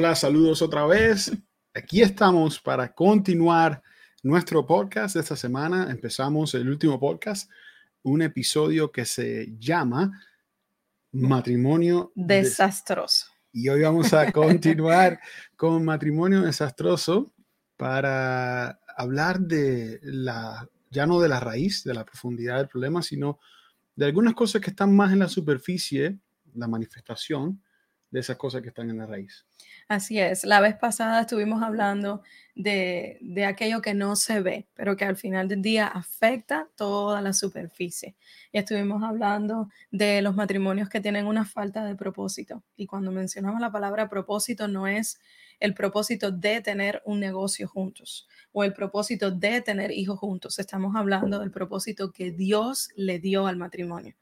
Hola, saludos otra vez. Aquí estamos para continuar nuestro podcast de esta semana. Empezamos el último podcast, un episodio que se llama Matrimonio desastroso. Y hoy vamos a continuar con Matrimonio desastroso para hablar de la, ya no de la raíz, de la profundidad del problema, sino de algunas cosas que están más en la superficie, la manifestación de esas cosas que están en la raíz. Así es. La vez pasada estuvimos hablando de, aquello que no se ve, pero que al final del día afecta toda la superficie. Y estuvimos hablando de los matrimonios que tienen una falta de propósito. Y cuando mencionamos la palabra propósito, no es el propósito de tener un negocio juntos o el propósito de tener hijos juntos. Estamos hablando del propósito que Dios le dio al matrimonio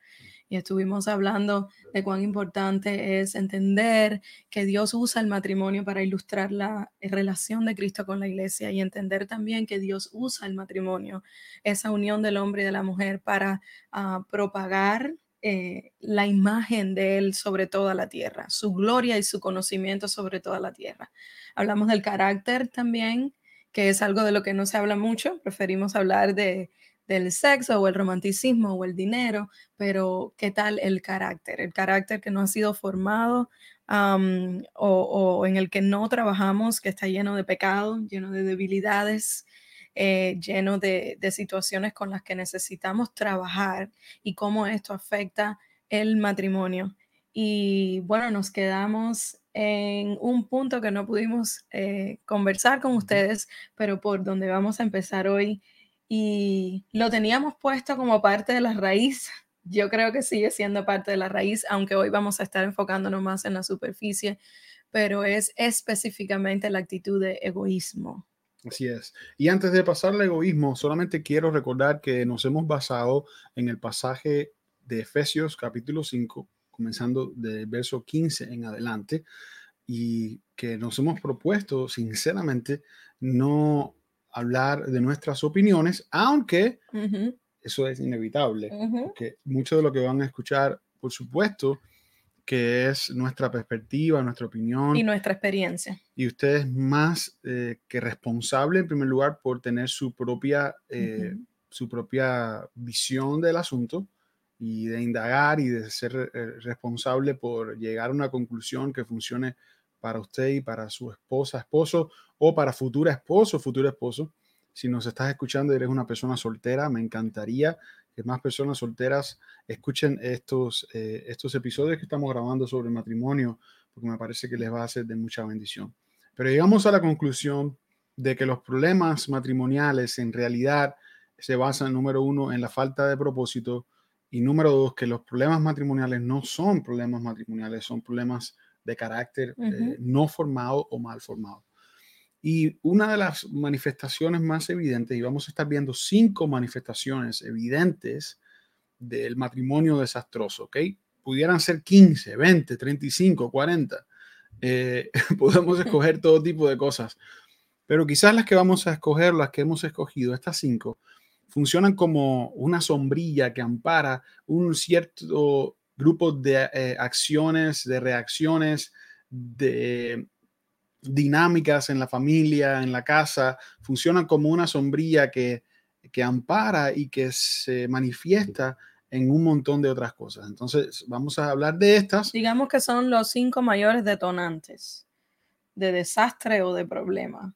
y estuvimos hablando de cuán importante es entender que Dios usa el matrimonio para ilustrar la relación de Cristo con la iglesia y entender también que Dios usa el matrimonio, esa unión del hombre y de la mujer para ah, propagar eh, la imagen de Él sobre toda la tierra, su gloria y su conocimiento sobre toda la tierra. Hablamos del carácter también, que es algo de lo que no se habla mucho, preferimos hablar de del sexo o el romanticismo o el dinero, pero ¿qué tal el carácter? El carácter que no ha sido formado o, en el que no trabajamos, que está lleno de pecado, lleno de debilidades, eh, lleno de, de situaciones con las que necesitamos trabajar y cómo esto afecta el matrimonio. Y bueno, nos quedamos en un punto que no pudimos eh, conversar con ustedes, pero por donde vamos a empezar hoy y lo teníamos puesto como parte de la raíz. Yo creo que sigue siendo parte de la raíz, aunque hoy vamos a estar enfocándonos más en la superficie, pero es específicamente la actitud de egoísmo. Así es. Y antes de pasar al egoísmo, solamente quiero recordar que nos hemos basado en el pasaje de Efesios capítulo 5, comenzando del verso 15 en adelante, y que nos hemos propuesto sinceramente no hablar de nuestras opiniones, aunque eso es inevitable, porque mucho de lo que van a escuchar, por supuesto, que es nuestra perspectiva, nuestra opinión. Y nuestra experiencia. Y usted es más eh, que responsable, en primer lugar, por tener su propia, eh, su propia visión del asunto y de indagar y de ser eh, responsable por llegar a una conclusión que funcione para usted y para su esposa, esposo o para futura esposo, futuro esposo. Si nos estás escuchando y eres una persona soltera, me encantaría que más personas solteras escuchen estos, eh, estos episodios que estamos grabando sobre el matrimonio, porque me parece que les va a ser de mucha bendición. Pero llegamos a la conclusión de que los problemas matrimoniales en realidad se basan, número uno, en la falta de propósito y número dos, que los problemas matrimoniales no son problemas matrimoniales, son problemas de carácter eh, no formado o mal formado. Y una de las manifestaciones más evidentes, y vamos a estar viendo cinco manifestaciones evidentes del matrimonio desastroso, ¿ok? Pudieran ser 15, 20, 35, 40. podemos escoger todo tipo de cosas, pero quizás las que vamos a escoger, las que hemos escogido, estas cinco, funcionan como una sombrilla que ampara un cierto grupo de eh, acciones, de reacciones, de dinámicas en la familia, en la casa, funcionan como una sombrilla que, que ampara y que se manifiesta en un montón de otras cosas. Entonces, vamos a hablar de estas. Digamos que son los cinco mayores detonantes de desastre o de problema.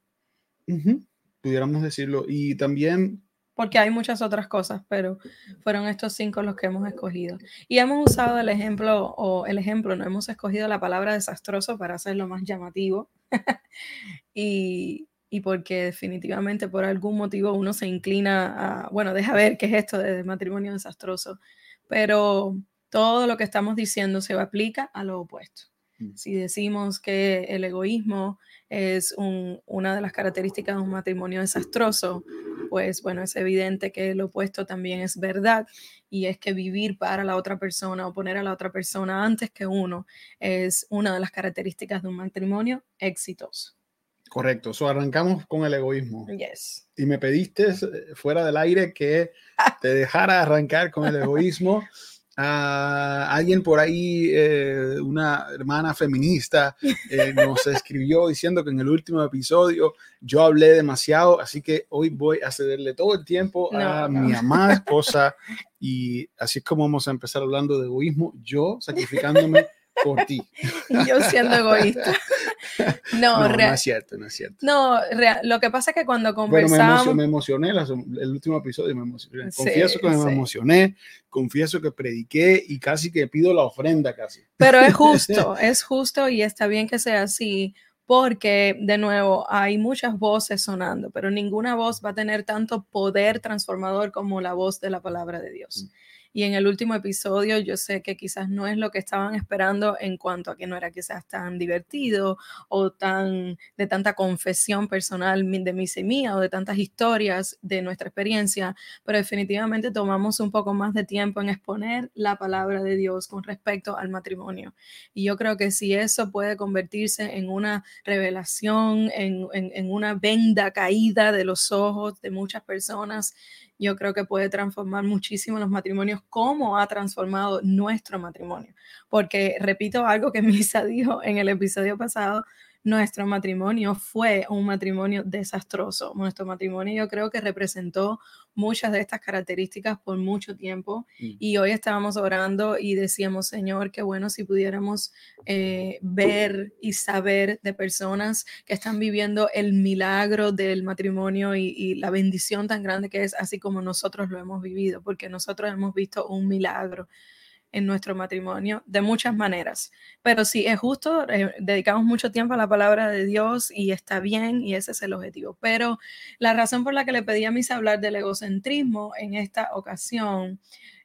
Pudiéramos decirlo. Y también porque hay muchas otras cosas, pero fueron estos cinco los que hemos escogido. Y hemos usado el ejemplo, o el ejemplo, no hemos escogido la palabra desastroso para hacerlo más llamativo. y, y, porque definitivamente por algún motivo uno se inclina a, bueno, deja ver qué es esto de matrimonio desastroso, pero todo lo que estamos diciendo se aplica a lo opuesto. Si decimos que el egoísmo es una de las características de un matrimonio desastroso, pues bueno, es evidente que lo opuesto también es verdad y es que vivir para la otra persona o poner a la otra persona antes que uno es una de las características de un matrimonio exitoso. Correcto, so arrancamos con el egoísmo. Yes. Y me pediste eh, fuera del aire que te dejara arrancar con el egoísmo. Alguien por ahí, eh, una hermana feminista, eh, nos escribió diciendo que en el último episodio yo hablé demasiado, así que hoy voy a cederle todo el tiempo a mi amada esposa y así es como vamos a empezar hablando de egoísmo, yo sacrificándome por ti. Yo siendo egoísta. No, no, es cierto, no es cierto. No, lo que pasa es que cuando conversamos... Bueno, me, emocioné, el último episodio, me emocioné. confieso que me emocioné, confieso que prediqué y casi que pido la ofrenda casi. Pero es justo, es justo y está bien que sea así, porque de nuevo hay muchas voces sonando, pero ninguna voz va a tener tanto poder transformador como la voz de la palabra de Dios. Mm. Y en el último episodio yo sé que quizás no es lo que estaban esperando en cuanto a que no era quizás tan divertido o tan de tanta confesión personal de mí y o de tantas historias de nuestra experiencia, pero definitivamente tomamos un poco más de tiempo en exponer la palabra de Dios con respecto al matrimonio. Y yo creo que si eso puede convertirse en una revelación, en, en una venda caída de los ojos de muchas personas, yo creo que puede transformar muchísimo los matrimonios, como ha transformado nuestro matrimonio. Porque repito algo que Misa dijo en el episodio pasado, nuestro matrimonio fue un matrimonio desastroso. Nuestro matrimonio yo creo que representó muchas de estas características por mucho tiempo mm. y hoy estábamos orando y decíamos, Señor, qué bueno si pudiéramos eh, ver y saber de personas que están viviendo el milagro del matrimonio y, y la bendición tan grande que es, así como nosotros lo hemos vivido, porque nosotros hemos visto un milagro en nuestro matrimonio de muchas maneras. Pero sí, es justo, eh, dedicamos mucho tiempo a la palabra de Dios y está bien y ese es el objetivo. Pero la razón por la que le pedí a mis hablar del egocentrismo en esta ocasión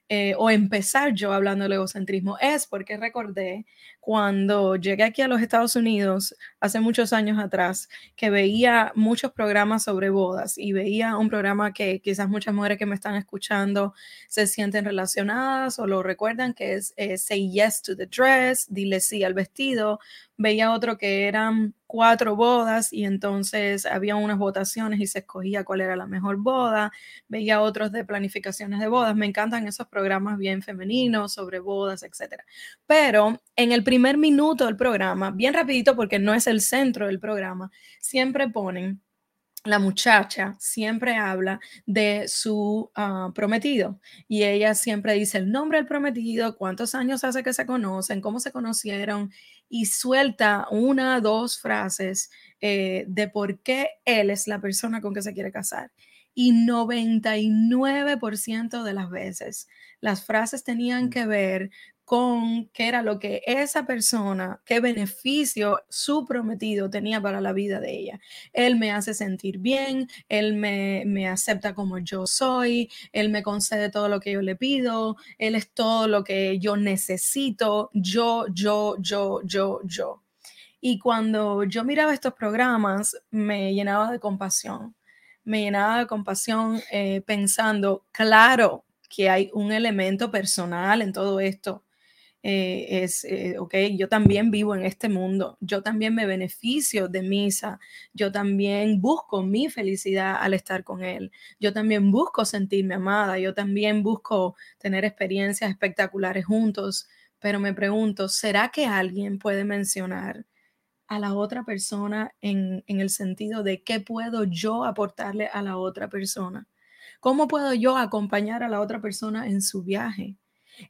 eh, o empezar yo hablando del egocentrismo es porque recordé cuando llegué aquí a los Estados Unidos hace muchos años atrás que veía muchos programas sobre bodas y veía un programa que quizás muchas mujeres que me están escuchando se sienten relacionadas o lo recuerdan que es eh, Say Yes to the Dress, dile sí al vestido, veía otro que eran cuatro bodas y entonces había unas votaciones y se escogía cuál era la mejor boda, veía otros de planificaciones de bodas, me encantan esos programas bien femeninos sobre bodas, etcétera. Pero en el primer minuto del programa, bien rapidito porque no es el centro del programa, siempre ponen la muchacha siempre habla de su ah, prometido y ella siempre dice el nombre del prometido, cuántos años hace que se conocen, cómo se conocieron y suelta una, dos frases eh, de por qué él es la persona con que se quiere casar. Y 99% de las veces las frases tenían mm. que ver con qué era lo que esa persona, qué beneficio su prometido tenía para la vida de ella. Él me hace sentir bien, él me, me, acepta como yo soy, él me concede todo lo que yo le pido, él es todo lo que yo necesito, yo, yo, yo, yo, yo. Y cuando yo miraba estos programas, me llenaba de compasión, me llenaba de compasión eh, pensando, claro, que hay un elemento personal en todo esto eh, es, eh, ok, yo también vivo en este mundo, yo también me beneficio de misa, yo también busco mi felicidad al estar con Él, yo también busco sentirme amada, yo también busco tener experiencias espectaculares juntos, pero me pregunto, ¿será que alguien puede mencionar a la otra persona en, en el sentido de qué puedo yo aportarle a la otra persona? ¿Cómo puedo yo acompañar a la otra persona en su viaje?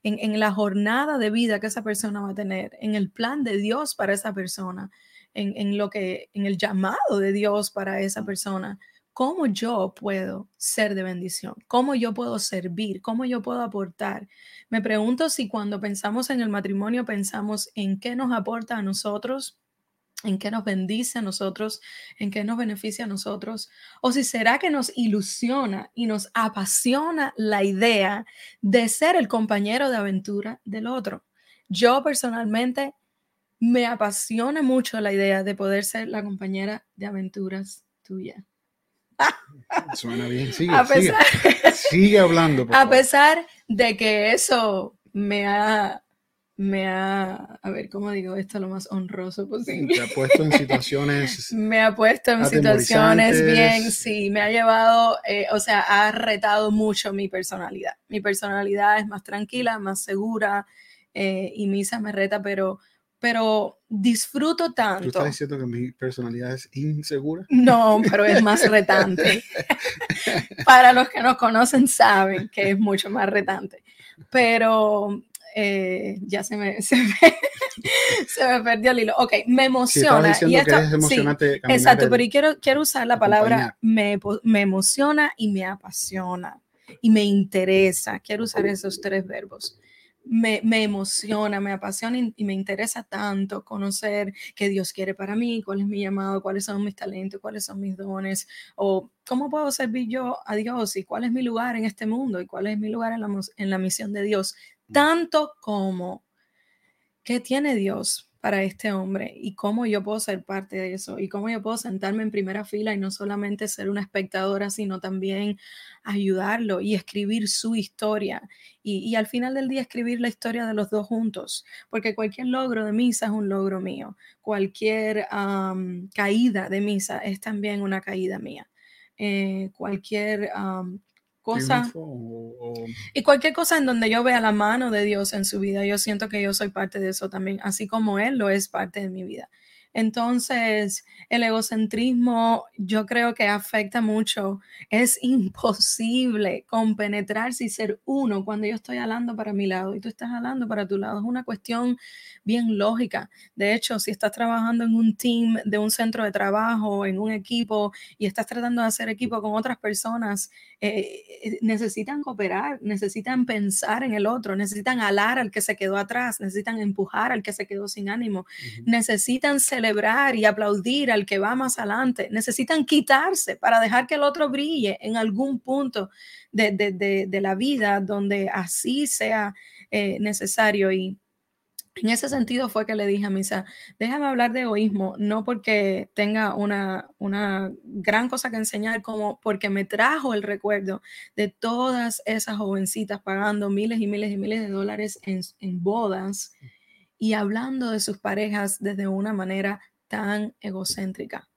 En, la jornada de vida que esa persona va a tener, en el plan de Dios para esa persona, en, lo que, en el llamado de Dios para esa persona. ¿Cómo yo puedo ser de bendición? ¿Cómo yo puedo servir? ¿Cómo yo puedo aportar? Me pregunto si cuando pensamos en el matrimonio pensamos en qué nos aporta a nosotros, en qué nos bendice a nosotros, en qué nos beneficia a nosotros, o si será que nos ilusiona y nos apasiona la idea de ser el compañero de aventura del otro. Yo personalmente me apasiona mucho la idea de poder ser la compañera de aventuras tuya. Suena bien, sigue, sigue, sigue hablando. a pesar de que eso me ha me ha, a ver, ¿cómo digo esto lo más honroso posible? Me ha puesto en situaciones. me ha puesto en situaciones bien, sí, me ha llevado, eh, o sea, ha retado mucho mi personalidad. Mi personalidad es más tranquila, más segura eh, y Misa me reta, pero, pero disfruto tanto. ¿Tú estás diciendo que mi personalidad es insegura? No, pero es más retante. Para los que nos conocen saben que es mucho más retante. Pero eh, ya se me, se me, perdió el hilo. Ok, me emociona. y esto, sí, exacto, pero quiero, quiero usar la palabra me, me emociona y me apasiona y me interesa. Quiero usar esos tres verbos me, emociona, me apasiona y, me interesa tanto conocer qué Dios quiere para mí, cuál es mi llamado, cuáles son mis talentos, cuáles son mis dones, o cómo puedo servir yo a Dios y cuál es mi lugar en este mundo y cuál es mi lugar en la, en la misión de Dios. Tanto como qué tiene Dios para este hombre y cómo yo puedo ser parte de eso y cómo yo puedo sentarme en primera fila y no solamente ser una espectadora, sino también ayudarlo y escribir su historia y, al final del día escribir la historia de los dos juntos, porque cualquier logro de misa es un logro mío, cualquier caída de misa es también una caída mía. Eh, cualquier cosa. Y cualquier cosa en donde yo vea la mano de Dios en su vida, yo siento que yo soy parte de eso también, así como Él lo es parte de mi vida. Entonces, el egocentrismo yo creo que afecta mucho. Es imposible compenetrarse y ser uno cuando yo estoy hablando para mi lado y tú estás hablando para tu lado. Es una cuestión bien lógica. De hecho, si estás trabajando en un team de un centro de trabajo, en un equipo y estás tratando de hacer equipo con otras personas, eh, eh, necesitan cooperar, necesitan pensar en el otro, necesitan alar al que se quedó atrás, necesitan empujar al que se quedó sin ánimo, necesitan celebrar y aplaudir al que va más adelante, necesitan quitarse para dejar que el otro brille en algún punto de, la vida donde así sea eh, necesario. Y en ese sentido fue que le dije a Misa, déjame hablar de egoísmo, no porque tenga una, una gran cosa que enseñar, como porque me trajo el recuerdo de todas esas jovencitas pagando miles y miles y miles de dólares en, en bodas y hablando de sus parejas desde una manera tan egocéntrica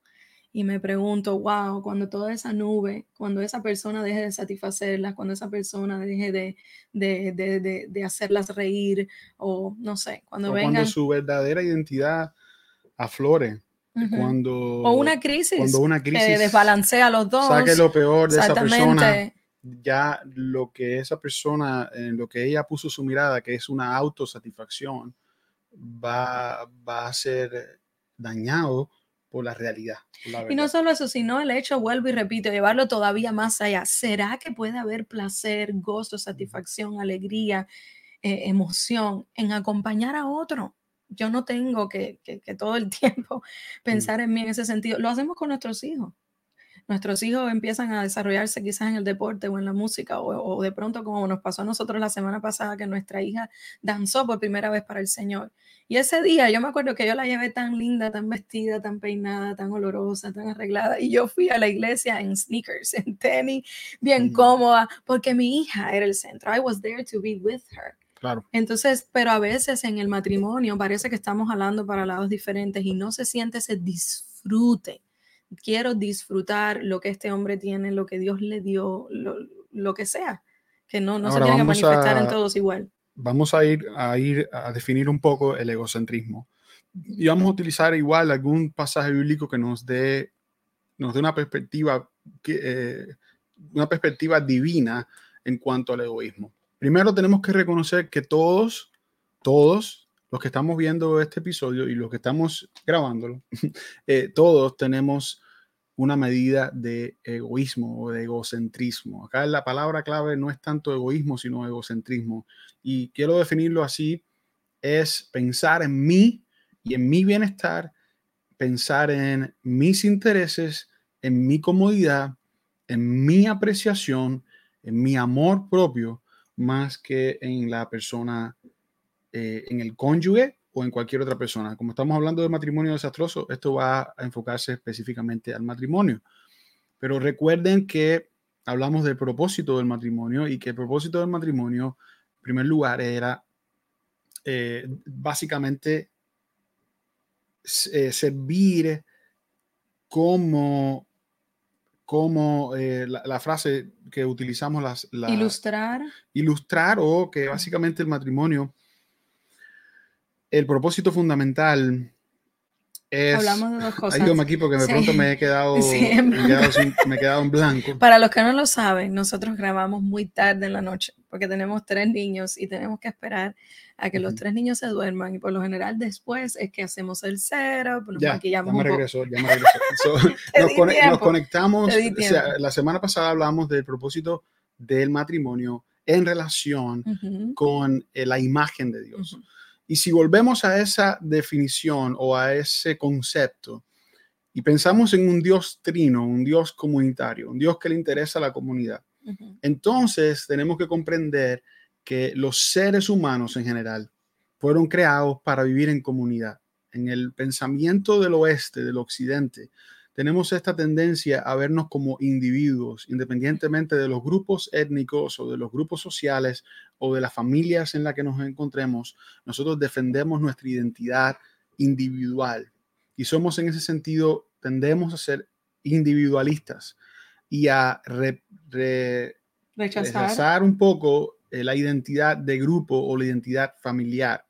y me pregunto, wow, cuando toda esa nube, cuando esa persona deje de satisfacerlas, cuando esa persona deje de, de, de, de hacerlas reír o no sé, cuando venga Cuando su verdadera identidad aflore. Cuando, o una crisis, cuando una crisis que desbalancea a los dos. Saque lo peor de esa persona. Ya lo que esa persona, en lo que ella puso su mirada, que es una autosatisfacción, va, va a ser dañado por la realidad. y no solo eso, sino el hecho, vuelvo y repito, llevarlo todavía más allá. ¿Será que puede haber placer, gozo, satisfacción, alegría, eh, emoción en acompañar a otro? Yo no tengo que, que, que todo el tiempo pensar en mí en ese sentido. Lo hacemos con nuestros hijos nuestros hijos empiezan a desarrollarse quizás en el deporte o en la música, o, de pronto como nos pasó a nosotros la semana pasada, que nuestra hija danzó por primera vez para el Señor. Y ese día yo me acuerdo que yo la llevé tan linda, tan vestida, tan peinada, tan olorosa, tan arreglada, y yo fui a la iglesia en sneakers, en tenis, bien cómoda, porque mi hija era el centro. I was there to be with her. Claro. Entonces, pero a veces en el matrimonio parece que estamos hablando para lados diferentes y no se siente ese disfrute quiero disfrutar lo que este hombre tiene, lo que Dios le dio, lo, que sea, que no, no se tiene que manifestar en todos igual. Vamos a ir, a ir a definir un poco el egocentrismo. Y vamos a utilizar igual algún pasaje bíblico que nos dé, nos dé una perspectiva, eh, una perspectiva divina en cuanto al egoísmo. Primero tenemos que reconocer que todos, todos los que estamos viendo este episodio y los que estamos grabándolo, eh, todos tenemos una medida de egoísmo o de egocentrismo. Acá la palabra clave no es tanto egoísmo, sino egocentrismo. Y quiero definirlo así, es pensar en mí y en mi bienestar, pensar en mis intereses, en mi comodidad, en mi apreciación, en mi amor propio, más que en la persona eh, en el cónyuge o en cualquier otra persona. Como estamos hablando de matrimonio desastroso, esto va a enfocarse específicamente al matrimonio. Pero recuerden que hablamos del propósito del matrimonio y que el propósito del matrimonio, en primer lugar, era eh, básicamente eh, servir como, como eh, la, frase que utilizamos, las, ilustrar. Ilustrar o que básicamente el matrimonio, el propósito fundamental Hablamos de dos cosas. Ayúdame aquí porque de pronto me he, quedado, me, he quedado en blanco. Para los que no lo saben, nosotros grabamos muy tarde en la noche porque tenemos tres niños y tenemos que esperar a que los tres niños se duerman y por lo general después es que hacemos el setup, nos ya, maquillamos. Ya me regresó, ya me regresó. nos, conectamos, la semana pasada hablamos del propósito del matrimonio en relación con eh, la imagen de Dios. Y si volvemos a esa definición o a ese concepto y pensamos en un Dios trino, un Dios comunitario, un Dios que le interesa a la comunidad, entonces tenemos que comprender que los seres humanos en general fueron creados para vivir en comunidad. En el pensamiento del oeste, del occidente, tenemos esta tendencia a vernos como individuos, independientemente de los grupos étnicos o de los grupos sociales o de las familias en las que nos encontremos. Nosotros defendemos nuestra identidad individual y somos en ese sentido, tendemos a ser individualistas y a rechazar. un poco eh, la identidad de grupo o la identidad familiar.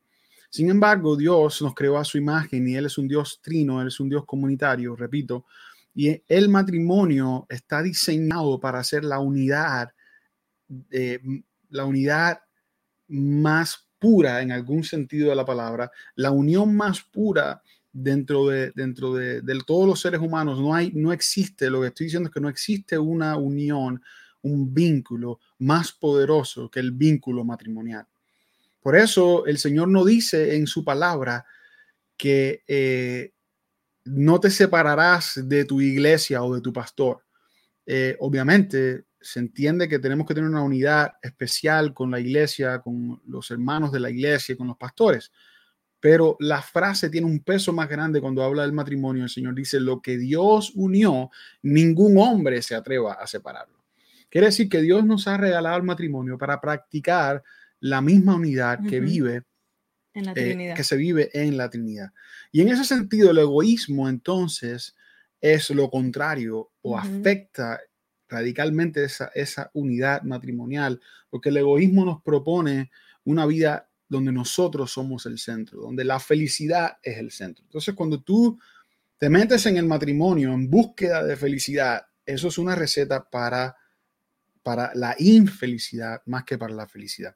Sin embargo, Dios nos creó a su imagen y Él es un Dios trino, Él es un Dios comunitario, repito, y el matrimonio está diseñado para ser la unidad, eh, la unidad más pura en algún sentido de la palabra, la unión más pura dentro de, dentro de, todos los seres humanos. No, hay, no existe, lo que estoy diciendo es que no existe una unión, un vínculo más poderoso que el vínculo matrimonial. Por eso el Señor no dice en su palabra que eh, no te separarás de tu iglesia o de tu pastor. Eh, obviamente se entiende que tenemos que tener una unidad especial con la iglesia, con los hermanos de la iglesia, con los pastores. Pero la frase tiene un peso más grande cuando habla del matrimonio. El Señor dice, lo que Dios unió, ningún hombre se atreva a separarlo. Quiere decir que Dios nos ha regalado el matrimonio para practicar la misma unidad que vive en la eh, que se vive en la Trinidad. Y en ese sentido, el egoísmo entonces es lo contrario o afecta radicalmente esa, esa unidad matrimonial, porque el egoísmo nos propone una vida donde nosotros somos el centro, donde la felicidad es el centro. Entonces, cuando tú te metes en el matrimonio en búsqueda de felicidad, eso es una receta para para la infelicidad más que para la felicidad.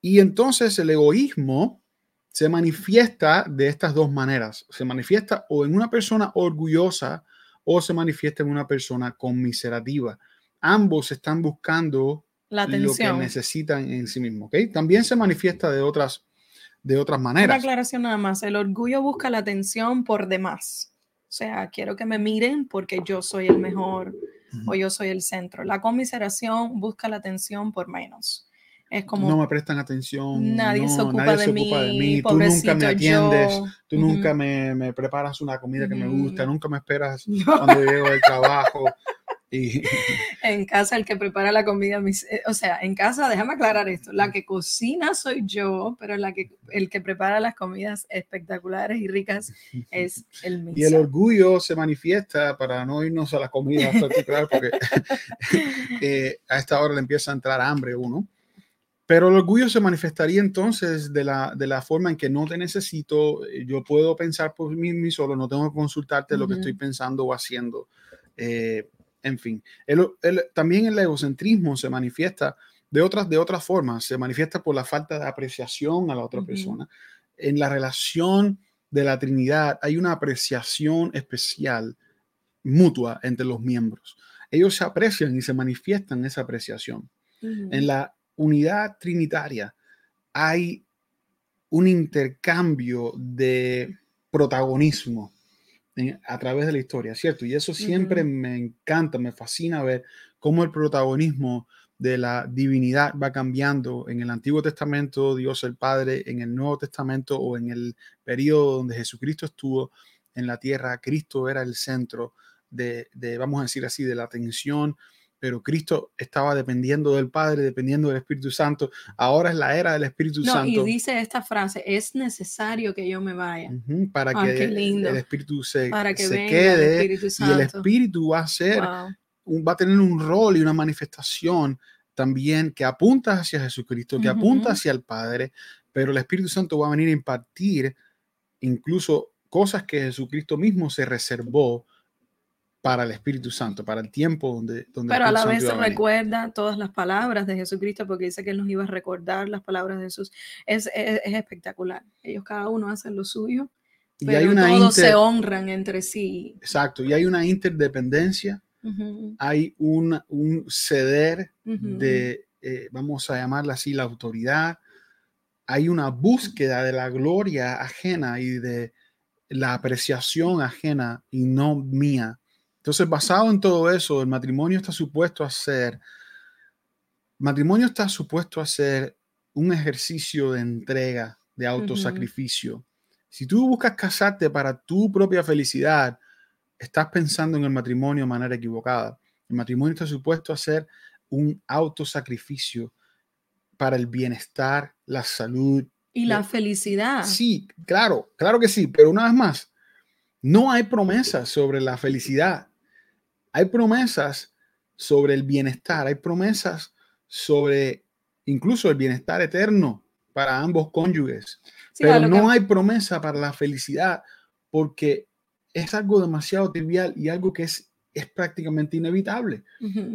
Y entonces el egoísmo se manifiesta de estas dos maneras. Se manifiesta o en una persona orgullosa o se manifiesta en una persona conmiserativa. Ambos están buscando la lo que necesitan en sí mismos. ¿okay? También se manifiesta de otras, de otras maneras. Una aclaración nada más. El orgullo busca la atención por demás. O sea, quiero que me miren porque yo soy el mejor o yo soy el centro. La conmiseración busca la atención por menos. Es como, no me prestan atención. Nadie, se, ocupa de mí, Tú nunca me atiendes. Tú nunca me, me, preparas una comida que me gusta. Nunca me esperas cuando llego del trabajo. en casa el que prepara la comida, eh, o sea, en casa, déjame aclarar esto, la que cocina soy yo, pero la que, el que prepara las comidas espectaculares y ricas es el mismo. Y el orgullo se manifiesta para no irnos a la comida particular, porque eh, a esta hora le empieza a entrar hambre uno. Pero el orgullo se manifestaría entonces de la, de la forma en que no te necesito, eh, yo puedo pensar por mí, solo, no tengo que consultarte lo que estoy pensando o haciendo. Eh, en fin, también el egocentrismo se manifiesta de otras, de otras formas, se manifiesta por la falta de apreciación a la otra persona. En la relación de la Trinidad hay una apreciación especial mutua entre los miembros. Ellos se aprecian y se manifiestan esa apreciación. En la unidad trinitaria hay un intercambio de protagonismo a través de la historia, ¿cierto? Y eso siempre me encanta, me fascina ver cómo el protagonismo de la divinidad va cambiando en el Antiguo Testamento, Dios el Padre, en el Nuevo Testamento o en el periodo donde Jesucristo estuvo en la tierra, Cristo era el centro de, de vamos a decir así, de la atención pero Cristo estaba dependiendo del Padre, dependiendo del Espíritu Santo. Ahora es la era del Espíritu No, Santo. y dice esta frase, es necesario que yo me vaya. Ujú, para Ah, que lindo. el Espíritu se, Para que se el quede Espíritu y el. Espíritu va a ser, Wow. un- va a tener un rol y una manifestación también que apunta hacia Jesucristo, que apunta Ujú. hacia el Padre, pero el Espíritu Santo va a venir a impartir incluso cosas que Jesucristo mismo se reservó para el Espíritu Santo, para el tiempo donde, donde Pero a la vez recuerda todas las palabras de Jesucristo porque dice que él nos iba a recordar las palabras de Jesús. Es, es, es espectacular. Ellos cada uno hacen lo suyo, Y pero hay una todos inter- se honran entre sí. Exacto, y hay una interdependencia, Ujú, hay un, un ceder ujú. de, eh, vamos a llamarla así, la autoridad. Hay una búsqueda de la gloria ajena y de la apreciación ajena y no mía. Entonces, basado en todo eso, el matrimonio está supuesto a ser, matrimonio está supuesto a ser un ejercicio de entrega, de autosacrificio. Si tú buscas casarte para tu propia felicidad, estás pensando en el matrimonio de manera equivocada. El matrimonio está supuesto a ser un autosacrificio para el bienestar, la salud. Y la felicidad. Sí, claro, claro que sí, pero una vez más, no hay promesas sobre la felicidad. Hay promesas sobre el bienestar, hay promesas sobre incluso el bienestar eterno para ambos cónyuges. Sí, pero no que- hay promesa para la felicidad porque es algo demasiado trivial y algo que es, es prácticamente inevitable.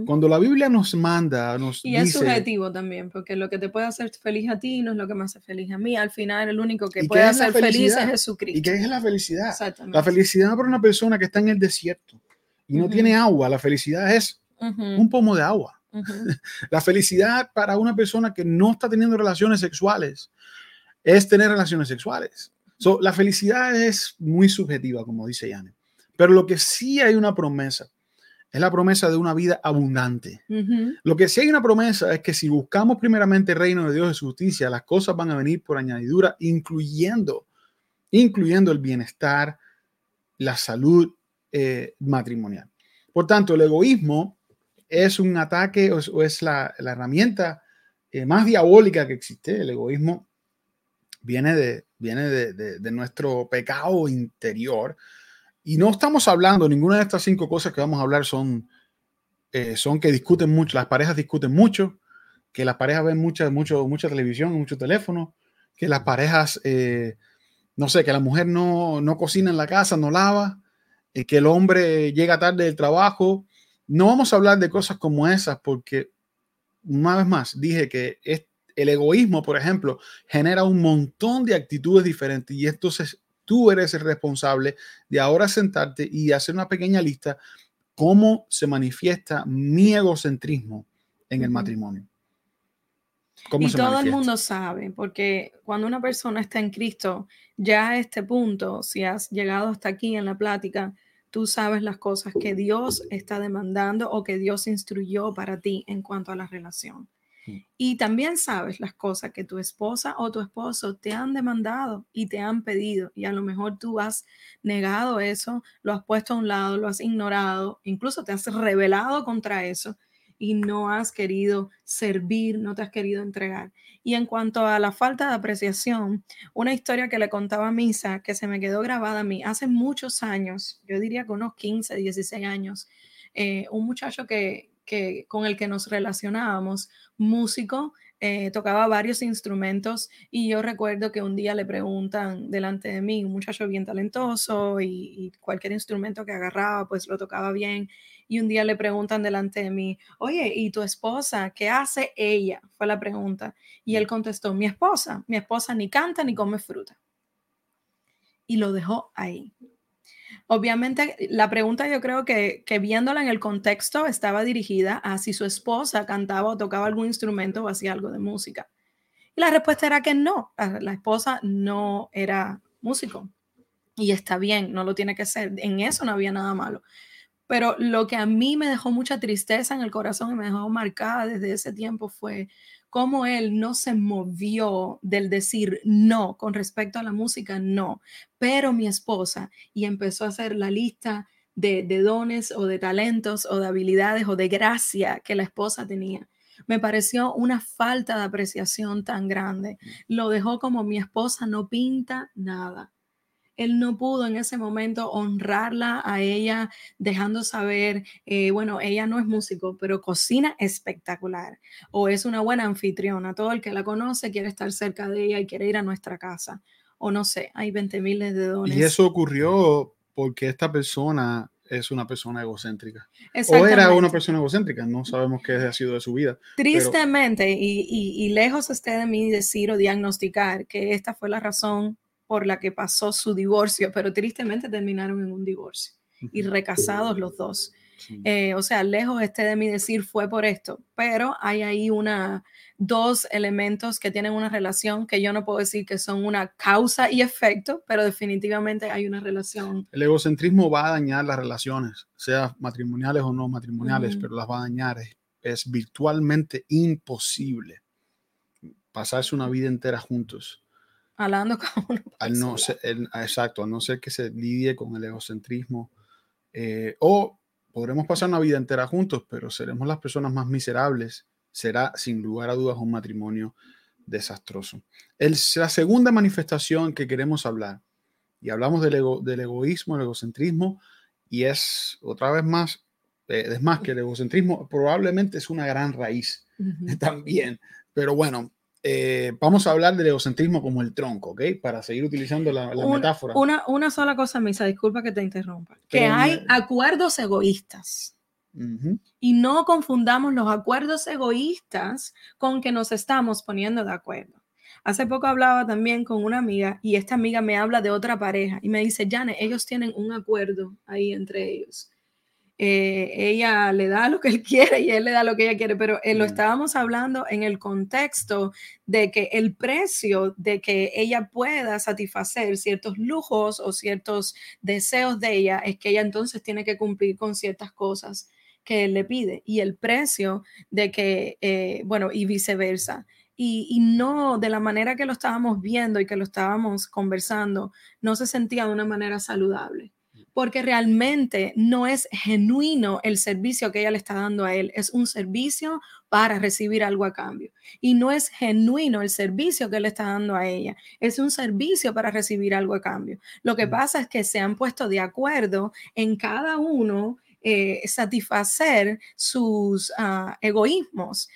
Cuando la Biblia nos manda, nos Y es dice, subjetivo también, porque lo que te puede hacer feliz a ti no es lo que me hace feliz a mí. Al final, el único que ¿Y puede es hacer feliz es ¿y Jesucristo. qué es la felicidad? La felicidad para una persona que está en el desierto y no tiene agua, la felicidad es un pomo de agua. La felicidad para una persona que no está teniendo relaciones sexuales es tener relaciones sexuales. So, la felicidad es muy subjetiva, como dice Yane. Pero lo que sí hay una promesa es la promesa de una vida abundante. Lo que sí hay una promesa es que si buscamos primeramente el reino de Dios y su justicia, las cosas van a venir por añadidura, incluyendo, incluyendo el bienestar, la salud eh, matrimonial. Por tanto, el egoísmo es un ataque o es, la, la herramienta eh, más diabólica que existe. El egoísmo viene de, viene de, de- nuestro pecado interior. Y no estamos hablando, ninguna de estas cinco cosas que vamos a hablar son, eh, son que discuten mucho, las parejas discuten mucho, que las parejas ven mucha, mucho, mucha televisión, mucho teléfono, que las parejas, no sé, que la mujer no, no cocina en la casa, no lava, eh, que el hombre llega tarde del trabajo. No vamos a hablar de cosas como esas porque, una vez más, dije que es, el egoísmo, por ejemplo, genera un montón de actitudes diferentes y entonces tú eres el responsable de ahora sentarte y hacer una pequeña lista cómo se manifiesta mi egocentrismo en el matrimonio. ¿Cómo Y se todo el mundo sabe, porque cuando una persona está en Cristo, ya a este punto, si has llegado hasta aquí en la plática, tú sabes las cosas que Dios está demandando o que Dios instruyó para ti en cuanto a la relación. Mm. Y también sabes las cosas que tu esposa o tu esposo te han demandado y te han pedido. Y a lo mejor tú has negado eso, lo has puesto a un lado, lo has ignorado, incluso te has rebelado contra eso y no has querido servir, no te has querido entregar. Y en cuanto a la falta de apreciación, una historia que le contaba a Misa, que se me quedó grabada a mí hace muchos años, yo diría que unos 15, 16 años, eh, un muchacho que, que, con el que nos relacionábamos, músico, eh, tocaba varios instrumentos y yo recuerdo que un día le preguntan delante de mí, un muchacho bien talentoso y, y cualquier instrumento que agarraba pues lo tocaba bien y un día le preguntan delante de mí, oye, ¿y tu esposa? ¿Qué hace ella? Fue la pregunta. Y él contestó, mi esposa, mi esposa ni canta ni come fruta. Y lo dejó ahí. Obviamente, la pregunta yo creo que, que viéndola en el contexto estaba dirigida a si su esposa cantaba o tocaba algún instrumento o hacía algo de música. Y la respuesta era que no, la, la esposa no era músico. Y está bien, no lo tiene que ser. En eso no había nada malo. Pero lo que a mí me dejó mucha tristeza en el corazón y me dejó marcada desde ese tiempo fue cómo él no se movió del decir no con respecto a la música, no. Pero mi esposa, y empezó a hacer la lista de, de dones o de talentos o de habilidades o de gracia que la esposa tenía. Me pareció una falta de apreciación tan grande. Lo dejó como mi esposa no pinta nada él no pudo en ese momento honrarla a ella, dejando saber, eh, bueno, ella no es músico, pero cocina espectacular o es una buena anfitriona. Todo el que la conoce quiere estar cerca de ella y quiere ir a nuestra casa. O no sé, hay 20 miles de dones. Y eso ocurrió porque esta persona es una persona egocéntrica. O era una persona egocéntrica, no sabemos qué ha sido de su vida. Tristemente, y, y, lejos esté de mí decir o diagnosticar que esta fue la razón por la que pasó su divorcio, pero tristemente terminaron en un divorcio y recasados los dos. Eh, o sea, lejos esté de mí decir fue por esto, pero hay ahí una, dos elementos que tienen una relación que yo no puedo decir que son una causa y efecto, pero definitivamente hay una relación. El egocentrismo va a dañar las relaciones, sea matrimoniales o no matrimoniales, pero las va a dañar. es virtualmente imposible pasarse una vida entera juntos Hablando con uno. Al no ser, exacto, a no ser que se lidie con el egocentrismo. Eh, o podremos pasar una vida entera juntos, pero seremos las personas más miserables. Será sin lugar a dudas un matrimonio desastroso. El, la segunda manifestación que queremos hablar, y hablamos del, ego, del egoísmo, el egocentrismo, y es otra vez más, eh, es más que el egocentrismo, probablemente es una gran raíz también. Pero bueno, eh, vamos a hablar del egocentrismo como el tronco, ¿ok? Para seguir utilizando la, metáfora. Una, una, sola cosa, Misa, disculpa que te interrumpa. que hay acuerdos egoístas. Y no confundamos los acuerdos egoístas con que nos estamos poniendo de acuerdo. Hace poco hablaba también con una amiga y esta amiga me habla de otra pareja y me dice, Jane, ellos tienen un acuerdo ahí entre ellos. Eh, ella le da lo que él quiere y él le da lo que ella quiere, pero eh, lo mm. estábamos hablando en el contexto de que el precio de que ella pueda satisfacer ciertos lujos o ciertos deseos de ella es que ella entonces tiene que cumplir con ciertas cosas que él le pide y el precio de que, eh, bueno, y viceversa. Y, y, no de la manera que lo estábamos viendo y que lo estábamos conversando, no se sentía de una manera saludable porque realmente no es genuino el servicio que ella le está dando a él, es un servicio para recibir algo a cambio. Y no es genuino el servicio que él está dando a ella, es un servicio para recibir algo a cambio. Lo que pasa es que se han puesto de acuerdo en cada uno eh, satisfacer sus ah, egoísmos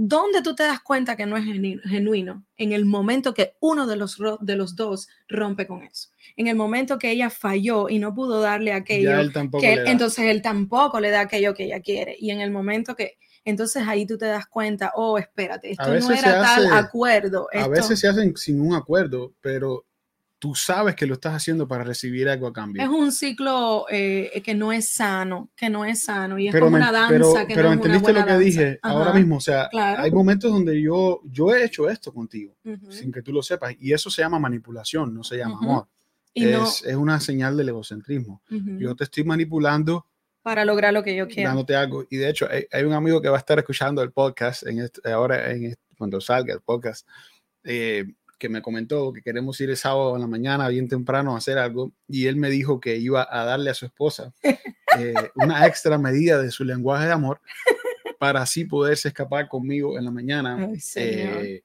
¿Dónde tú te das cuenta que no es genuino? En el momento que uno de los, de los dos rompe con eso. En el momento que ella falló y no pudo darle aquello, que entonces él tampoco le da aquello que ella quiere. Y en el momento que, entonces ahí tú te das cuenta, oh, espérate, esto no era tal acuerdo. A veces se hacen sin un acuerdo, pero tú sabes que lo estás haciendo para recibir algo a cambio. Es un ciclo eh, que no es sano, que no es sano y es como una danza que no es entendiste lo que dije ahora mismo, o sea, hay momentos donde yo yo he hecho esto contigo sin que tú lo sepas y eso se llama manipulación, no se llama amor. es, es, una señal del egocentrismo. Yo te estoy manipulando para lograr lo que yo quiero. Dándote algo. Y de hecho, hay, un amigo que va a estar escuchando el podcast en ahora, en cuando salga el podcast. Eh, que me comentó que queremos ir el sábado en la mañana, bien temprano, a hacer algo, y él me dijo que iba a darle a su esposa eh, una extra medida de su lenguaje de amor para así poderse escapar conmigo en la mañana eh,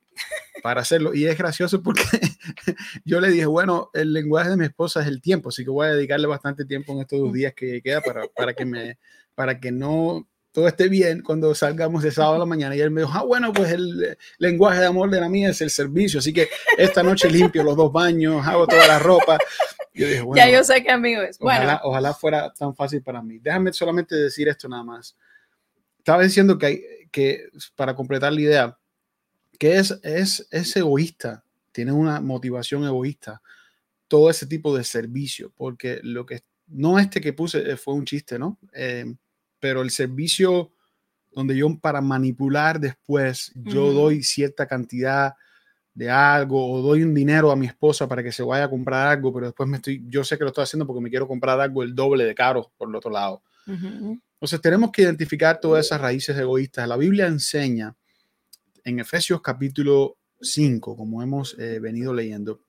para hacerlo. Y es gracioso porque yo le dije, bueno, el lenguaje de mi esposa es el tiempo, así que voy a dedicarle bastante tiempo en estos dos días que queda para, para que me para que no todo esté bien cuando salgamos de sábado a la mañana. Y él me dijo, ah, bueno, pues el lenguaje de amor de la mía es el servicio. Así que esta noche limpio los dos baños, hago toda la ropa. Yo dije, bueno, ya yo sé qué amigo es. Ojalá, ojalá fuera tan fácil para mí. Déjame solamente decir esto nada más. Estaba diciendo que, hay, que para completar la idea, que es, es, es egoísta, tiene una motivación egoísta, todo ese tipo de servicio, porque lo que no este que puse fue un chiste, ¿no? Eh, pero el servicio donde yo para manipular después, yo doy cierta cantidad de algo o doy un dinero a mi esposa para que se vaya a comprar algo, pero después me estoy, yo sé que lo estoy haciendo porque me quiero comprar algo el doble de caro por el otro lado. Entonces tenemos que identificar todas esas raíces egoístas. La Biblia enseña en Efesios capítulo 5, como hemos eh, venido leyendo,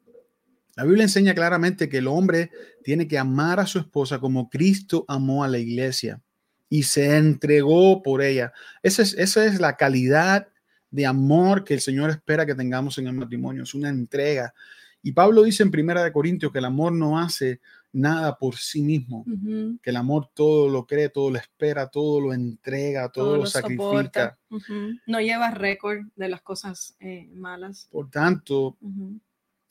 La Biblia enseña claramente que el hombre tiene que amar a su esposa como Cristo amó a la iglesia y se entregó por ella. Esa es, esa es la calidad de amor que el Señor espera que tengamos en el matrimonio. Es una entrega. Y Pablo dice en Primera de Corintios que el amor no hace nada por sí mismo, que el amor todo lo cree, todo lo espera, todo lo entrega, todo, lo, sacrifica. No lleva récord de las cosas eh, malas. Por tanto,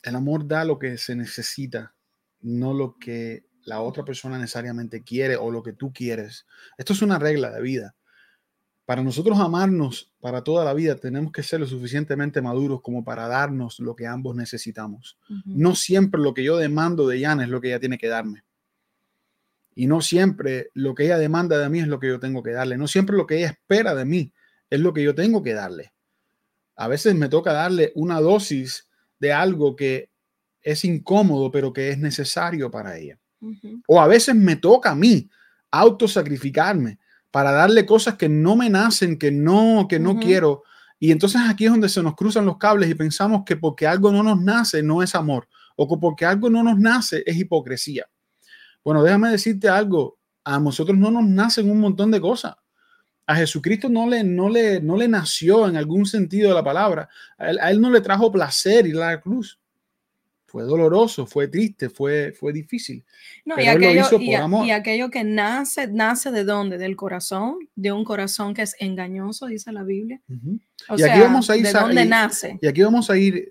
el amor da lo que se necesita, no lo que la otra persona necesariamente quiere o lo que tú quieres. Esto es una regla de vida. Para nosotros amarnos para toda la vida tenemos que ser lo suficientemente maduros como para darnos lo que ambos necesitamos. No siempre lo que yo demando de Jan es lo que ella tiene que darme. Y no siempre lo que ella demanda de mí es lo que yo tengo que darle. No siempre lo que ella espera de mí es lo que yo tengo que darle. A veces me toca darle una dosis de algo que es incómodo, pero que es necesario para ella. O a veces me toca a mí autosacrificarme para darle cosas que no me nacen, que no, que no quiero. Y entonces aquí es donde se nos cruzan los cables y pensamos que porque algo no nos nace no es amor, o que porque algo no nos nace es hipocresía. Bueno, déjame decirte algo, a nosotros no nos nacen un montón de cosas. A Jesucristo no le, no le, no le nació en algún sentido de la palabra. A él, a él no le trajo placer ir a la cruz fue doloroso, fue triste, fue, fue difícil. No, y, aquello, y, aquello que nace, nace de dónde? Del corazón, de un corazón que es engañoso, dice la Biblia. y aquí vamos a ir, ¿de dónde nace? Y aquí vamos a ir,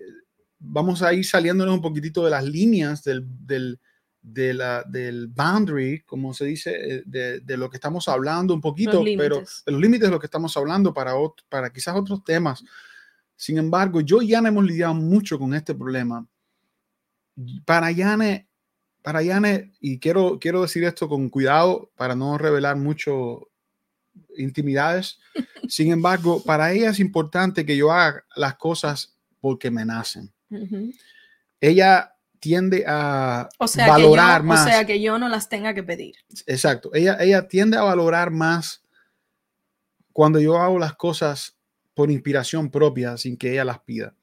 vamos a ir saliéndonos un poquitito de las líneas del, del, de la, del boundary, como se dice, eh, de, de, lo que estamos hablando un poquito, pero de los límites de lo que estamos hablando para, para quizás otros temas. Sin embargo, yo ya no hemos lidiado mucho con este problema para Yane, para Yane, y quiero, quiero decir esto con cuidado para no revelar mucho intimidades. Sin embargo, para ella es importante que yo haga las cosas porque me nacen. Ella tiende a valorar más. O sea, que yo no las tenga que pedir. Exacto. Ella, ella tiende a valorar más cuando yo hago las cosas por inspiración propia sin que ella las pida.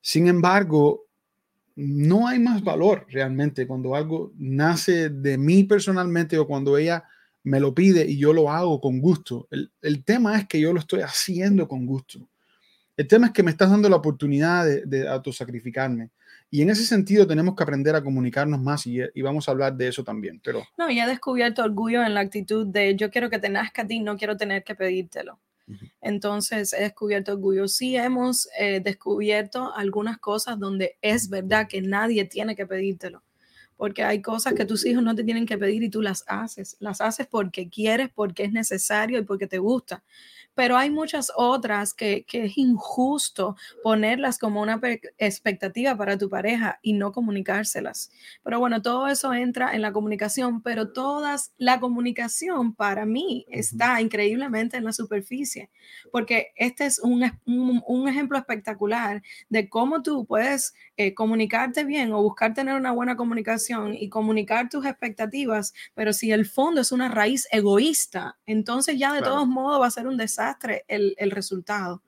Sin embargo, no hay más valor realmente cuando algo nace de mí personalmente o cuando ella me lo pide y yo lo hago con gusto. El, tema es que yo lo estoy haciendo con gusto. El tema es que me estás dando la oportunidad de, de autosacrificarme. Y en ese sentido tenemos que aprender a comunicarnos más y, vamos a hablar de eso también. Pero... No, y he descubierto orgullo en la actitud de yo quiero que te nazca a ti, no quiero tener que pedírtelo. Entonces he descubierto orgullo. Sí hemos eh, descubierto algunas cosas donde es verdad que nadie tiene que pedírtelo, porque hay cosas que tus hijos no te tienen que pedir y tú las haces. Las haces porque quieres, porque es necesario y porque te gusta pero hay muchas otras que, es injusto ponerlas como una expectativa para tu pareja y no comunicárselas. Pero bueno, todo eso entra en la comunicación, pero todas, la comunicación para mí está increíblemente en la superficie, porque este es un, un, ejemplo espectacular de cómo tú puedes eh, comunicarte bien o buscar tener una buena comunicación y comunicar tus expectativas, pero si el fondo es una raíz egoísta, entonces ya de todos modos va a ser un desastre el, el resultado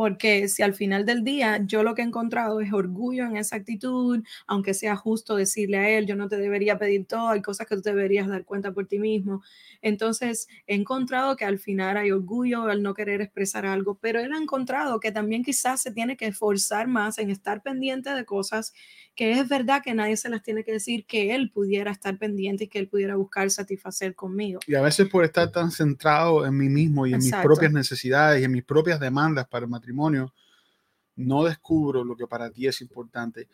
porque si al final del día yo lo que he encontrado es orgullo en esa actitud, aunque sea justo decirle a él, yo no te debería pedir todo, hay cosas que tú deberías dar cuenta por ti mismo. Entonces he encontrado que al final hay orgullo al no querer expresar algo, pero él ha encontrado que también quizás se tiene que esforzar más en estar pendiente de cosas que es verdad que nadie se las tiene que decir, que él pudiera estar pendiente y que él pudiera buscar satisfacer conmigo. Y a veces por estar tan centrado en mí mismo y en mis propias necesidades y en mis propias demandas para el matrimonio, no descubro lo que para ti es importante.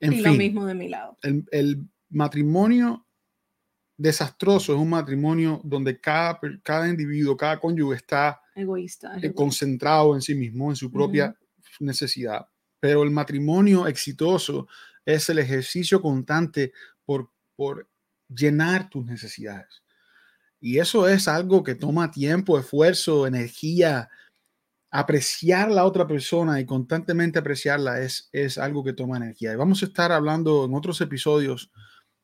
En y lo mismo de mi lado. El, el, matrimonio desastroso es un matrimonio donde cada, cada individuo, cada cónyuge está egoísta, concentrado en sí mismo, en su propia necesidad pero el matrimonio exitoso es el ejercicio constante por, por llenar tus necesidades. Y eso es algo que toma tiempo, esfuerzo, energía. Apreciar la otra persona y constantemente apreciarla es, es algo que toma energía. Y vamos a estar hablando en otros episodios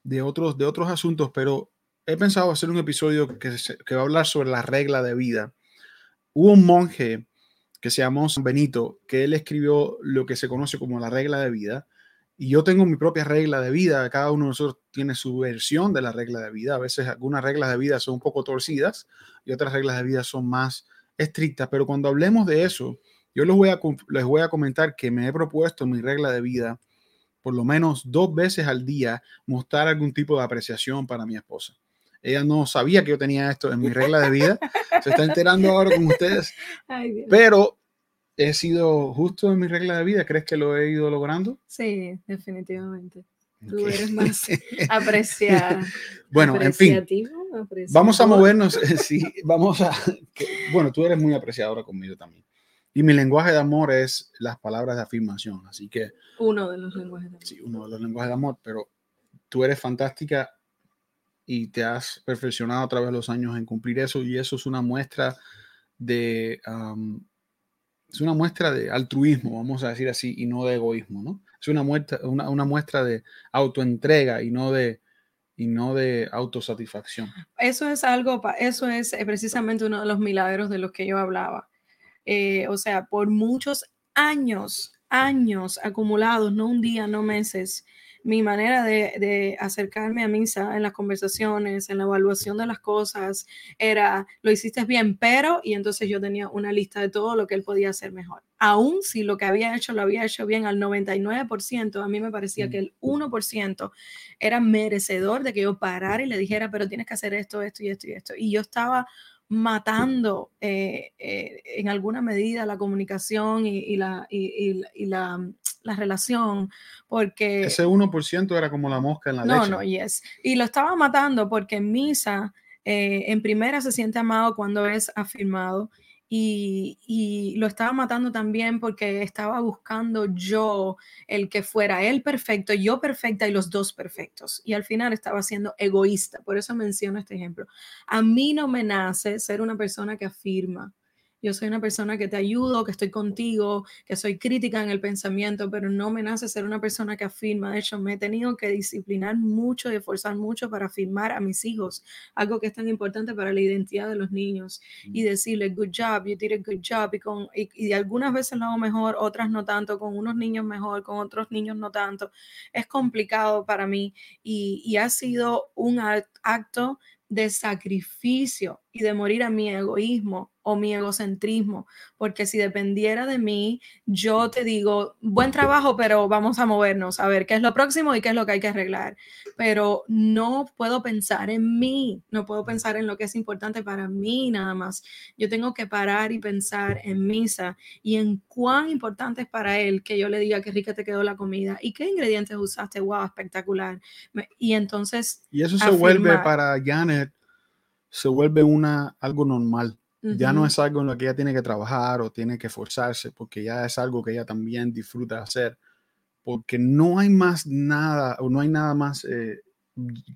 de otros, de otros asuntos, pero he pensado hacer un episodio que, que va a hablar sobre la regla de vida. Hubo un monje que se llamó San Benito, que él escribió lo que se conoce como la regla de vida. Y yo tengo mi propia regla de vida, cada uno de nosotros tiene su versión de la regla de vida. A veces algunas reglas de vida son un poco torcidas y otras reglas de vida son más estrictas, pero cuando hablemos de eso, yo les voy a, les voy a comentar que me he propuesto mi regla de vida por lo menos dos veces al día mostrar algún tipo de apreciación para mi esposa. Ella no sabía que yo tenía esto en mi regla de vida. Se está enterando ahora con ustedes. pero he sido justo en mi regla de vida. ¿Crees que lo he ido logrando? Sí, definitivamente. Tú eres más apreciada. bueno, en fin. Vamos a movernos. sí, vamos a. bueno, tú eres muy apreciadora conmigo también. Y mi lenguaje de amor es las palabras de afirmación. Así que. Uno de los lenguajes de amor. Sí, uno de los lenguajes de amor. Pero tú eres fantástica y te has perfeccionado a través de los años en cumplir eso. Y eso es una muestra de. es una muestra de altruismo, vamos a decir así, y no de egoísmo, ¿no? Es una muestra, una, una muestra de autoentrega y no de, y no de autosatisfacción. Eso es algo, eso es eh, precisamente uno de los milagros de los que yo hablaba. Eh, o sea, por muchos años, años acumulados, no un día, no meses, mi manera de, acercarme a misa en las conversaciones, en la evaluación de las cosas, era, lo hiciste bien, pero, y entonces yo tenía una lista de todo lo que él podía hacer mejor. Aún si lo que había hecho lo había hecho bien al 99%, a mí me parecía que el 1% era merecedor de que yo parara y le dijera, pero tienes que hacer esto, esto y esto y esto. Y yo estaba matando eh, eh, en alguna medida la comunicación y, la, y, la, la, relación, porque... Ese 1% era como la mosca en la leche. No, no, yes. Y lo estaba matando porque en misa, eh, en primera se siente amado cuando es afirmado y, lo estaba matando también porque estaba buscando yo el que fuera él perfecto, yo perfecta y los dos perfectos. Y al final estaba siendo egoísta. Por eso menciono este ejemplo. A mí no me nace ser una persona que afirma yo soy una persona que te ayudo, que estoy contigo, que soy crítica en el pensamiento, pero no me nace ser una persona que afirma. De hecho, me he tenido que disciplinar mucho y esforzar mucho para afirmar a mis hijos, algo que es tan importante para la identidad de los niños, y decirles, good job, you did a good job, y, con, y, algunas veces lo hago mejor, otras no tanto, con unos niños mejor, con otros niños no tanto. Es complicado para mí y, y ha sido un acto de sacrificio y de morir a mi egoísmo o mi egocentrismo, porque si dependiera de mí, yo te digo, buen trabajo, pero vamos a movernos, a ver qué es lo próximo y qué es lo que hay que arreglar. Pero no puedo pensar en mí, no puedo pensar en lo que es importante para mí nada más. Yo tengo que parar y pensar en misa y en cuán importante es para él que yo le diga qué rica te quedó la comida y qué ingredientes usaste, wow, espectacular. Y entonces... Y eso se vuelve para Janet se vuelve una, algo normal. Ya no es algo en lo que ella tiene que trabajar o tiene que esforzarse, porque ya es algo que ella también disfruta hacer, porque no hay más nada, o no hay nada más eh,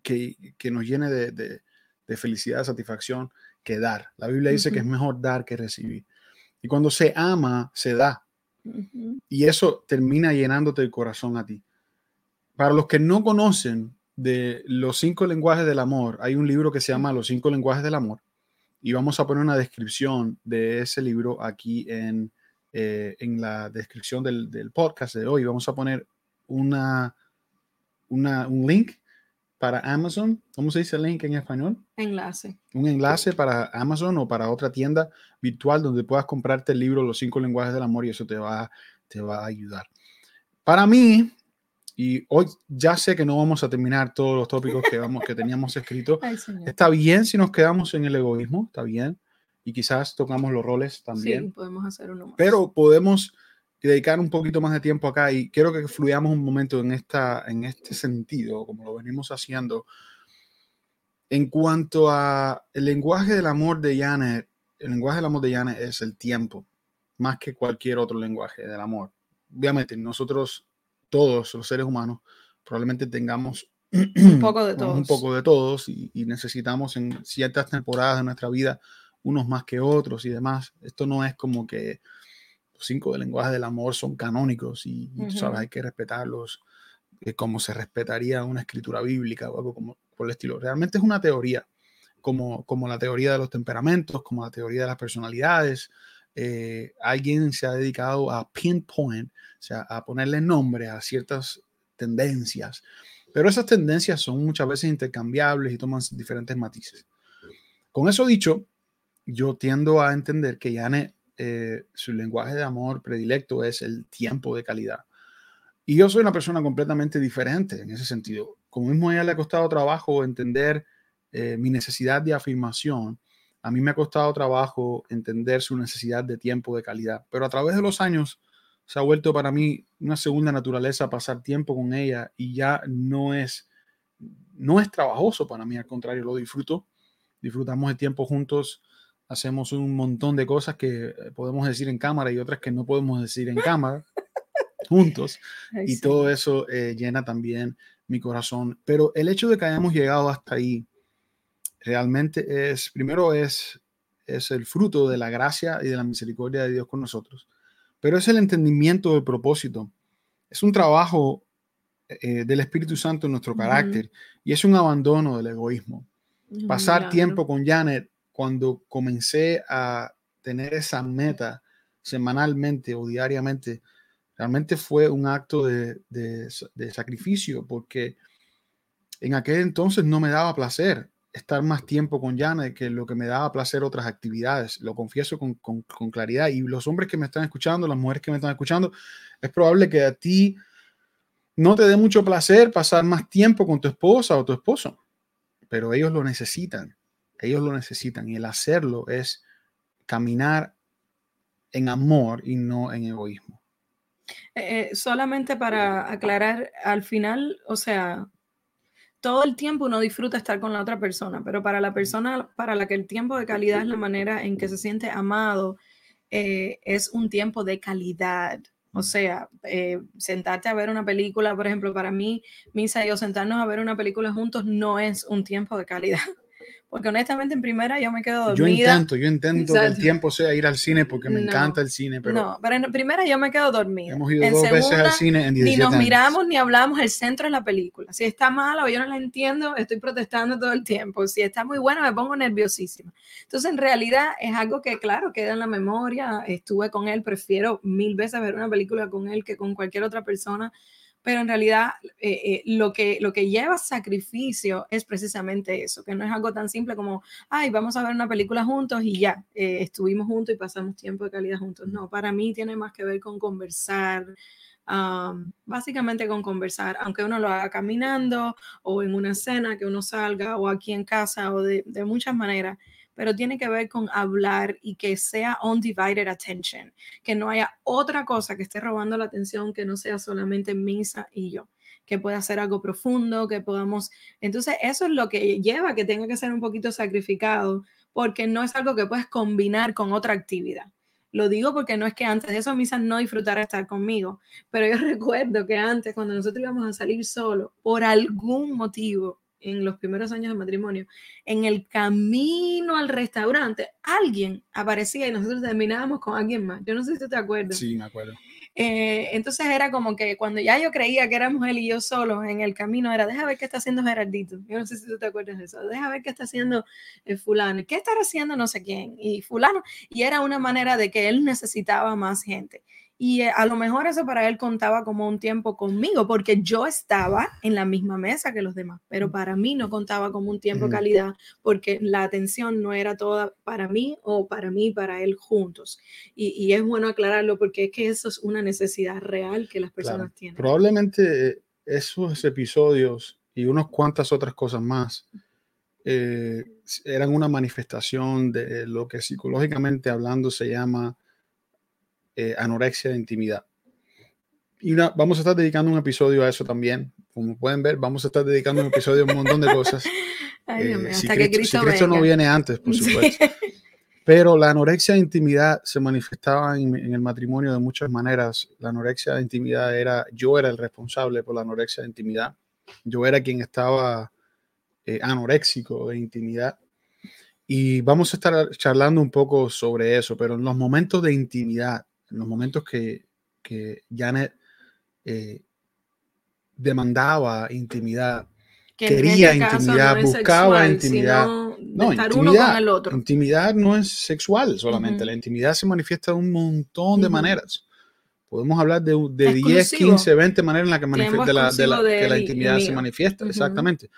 que, que, nos llene de, de, felicidad, satisfacción que dar. La Biblia dice que es mejor dar que recibir. Y cuando se ama, se da. Y eso termina llenándote el corazón a ti. Para los que no conocen de los cinco lenguajes del amor, hay un libro que se llama Los cinco lenguajes del amor y vamos a poner una descripción de ese libro aquí en, eh, en la descripción del, podcast de hoy. Vamos a poner una, una, un link para Amazon. ¿Cómo se dice link en español? Enlace. Un enlace para Amazon o para otra tienda virtual donde puedas comprarte el libro Los cinco lenguajes del amor y eso te va, te va a ayudar. Para mí, y hoy ya sé que no vamos a terminar todos los tópicos que, vamos, que teníamos escritos. está bien si nos quedamos en el egoísmo, está bien. Y quizás tocamos los roles también. Sí, podemos hacer uno más. Pero podemos dedicar un poquito más de tiempo acá y quiero que fluyamos un momento en, esta, en este sentido, como lo venimos haciendo. En cuanto a el lenguaje del amor de Janet, el lenguaje del amor de Janet es el tiempo, más que cualquier otro lenguaje del amor. Obviamente, nosotros todos los seres humanos probablemente tengamos un poco de todos, un poco de todos y, necesitamos en ciertas temporadas de nuestra vida unos más que otros y demás. Esto no es como que los cinco de lenguaje del amor son canónicos y, sabes, hay que respetarlos eh, como se respetaría una escritura bíblica o algo como por el estilo. Realmente es una teoría, como, como la teoría de los temperamentos, como la teoría de las personalidades, eh, alguien se ha dedicado a pinpoint, o sea, a ponerle nombre a ciertas tendencias, pero esas tendencias son muchas veces intercambiables y toman diferentes matices. Con eso dicho, yo tiendo a entender que Yane, eh, su lenguaje de amor predilecto es el tiempo de calidad. Y yo soy una persona completamente diferente en ese sentido. Como mismo a ella le ha costado trabajo entender eh, mi necesidad de afirmación, a mí me ha costado trabajo entender su necesidad de tiempo de calidad, pero a través de los años se ha vuelto para mí una segunda naturaleza pasar tiempo con ella y ya no es no es trabajoso para mí, al contrario, lo disfruto. Disfrutamos el tiempo juntos, hacemos un montón de cosas que eh, podemos decir en cámara y otras que no podemos decir en cámara juntos. y todo eso eh, llena también mi corazón. Pero el hecho de que hayamos llegado hasta ahí realmente es, primero es, es el fruto de la gracia y de la misericordia de Dios con nosotros, pero es el entendimiento del propósito. Es un trabajo eh, del Espíritu Santo en nuestro carácter y es un abandono del egoísmo. Pasar tiempo con Janet cuando comencé a tener esa meta semanalmente o diariamente, realmente fue un acto de, de sacrificio porque en aquel entonces no me daba placer estar más tiempo con Janet que lo que me daba placer otras actividades. Lo confieso con, con, con, claridad. Y los hombres que me están escuchando, las mujeres que me están escuchando, es probable que a ti no te dé mucho placer pasar más tiempo con tu esposa o tu esposo, pero ellos lo necesitan. Ellos lo necesitan. Y el hacerlo es caminar en amor y no en egoísmo. Eh, eh solamente para aclarar, al final, o sea, todo el tiempo uno disfruta estar con la otra persona, pero para la persona para la que el tiempo de calidad es la manera en que se siente amado, eh, es un tiempo de calidad. O sea, eh, sentarte a ver una película, por ejemplo, para mí, Misa y yo sentarnos a ver una película juntos no es un tiempo de calidad. Porque honestamente en primera yo me quedo dormida. Yo intento, yo intento que el tiempo sea ir al cine porque me encanta el cine. Pero no, pero en primera yo me quedo dormida. Hemos ido dos veces al cine en 17 Ni nos miramos ni hablamos el centro de la película. Si está mala o yo no la entiendo, estoy protestando todo el tiempo. Si está muy buena, me pongo nerviosísima. Entonces en realidad es algo que claro, queda en la memoria. Estuve con él, prefiero mil veces ver una película con él que con cualquier otra persona pero en realidad eh, eh, lo, que, lo que lleva sacrificio es precisamente eso, que no es algo tan simple como, ay, vamos a ver una película juntos y ya, eh, estuvimos juntos y pasamos tiempo de calidad juntos. No, para mí tiene más que ver con conversar, básicamente con conversar, aunque uno lo haga caminando o en una cena, que uno salga o aquí en casa o de, de muchas maneras pero tiene que ver con hablar y que sea undivided attention, que no haya otra cosa que esté robando la atención que no sea solamente Misa y yo, que pueda ser algo profundo, que podamos... Entonces, eso es lo que lleva que tenga que ser un poquito sacrificado, porque no es algo que puedes combinar con otra actividad. Lo digo porque no es que antes de eso Misa no disfrutara estar conmigo, pero yo recuerdo que antes, cuando nosotros íbamos a salir solo, por algún motivo, en los primeros años de matrimonio, en el camino al restaurante, alguien aparecía y nosotros terminábamos con alguien más. Yo no sé si tú te acuerdas. Sí, me acuerdo. Eh, entonces era como que cuando ya yo creía que éramos él y yo solos en el camino, era, deja ver qué está haciendo Gerardito. Yo no sé si tú te acuerdas de eso. Deja ver qué está haciendo el fulano. ¿Qué estará haciendo no sé quién? Y fulano. Y era una manera de que él necesitaba más gente. Y eh, a lo mejor eso para él contaba como un tiempo conmigo, porque yo estaba en la misma mesa que los demás, pero para mí no contaba como un tiempo calidad, porque la atención no era toda para mí o para mí, para él juntos. Y, es bueno aclararlo porque es que eso es una necesidad real que las personas tienen. Probablemente esos episodios y unas cuantas otras cosas más eh, eran una manifestación de lo que psicológicamente hablando se llama eh, anorexia de intimidad. Y vamos a estar dedicando un episodio a eso también. Como pueden ver, vamos a estar dedicando un episodio a un montón de cosas. Eh, si, Cristo, no viene antes, por supuesto. Pero la anorexia de intimidad se manifestaba en, el matrimonio de muchas maneras. La anorexia de intimidad era, yo era el responsable por la anorexia de intimidad. Yo era quien estaba eh, anoréxico de intimidad. Y vamos a estar charlando un poco sobre eso, pero en los momentos de intimidad, en los momentos que, que Janet eh, demandaba intimidad, quería este intimidad, buscaba intimidad. No, intimidad, el otro. intimidad no es sexual solamente, la intimidad se manifiesta de un montón de maneras. Podemos hablar de, de 10, 15, 20 maneras en las que, la, intimidad se manifiesta, exactamente.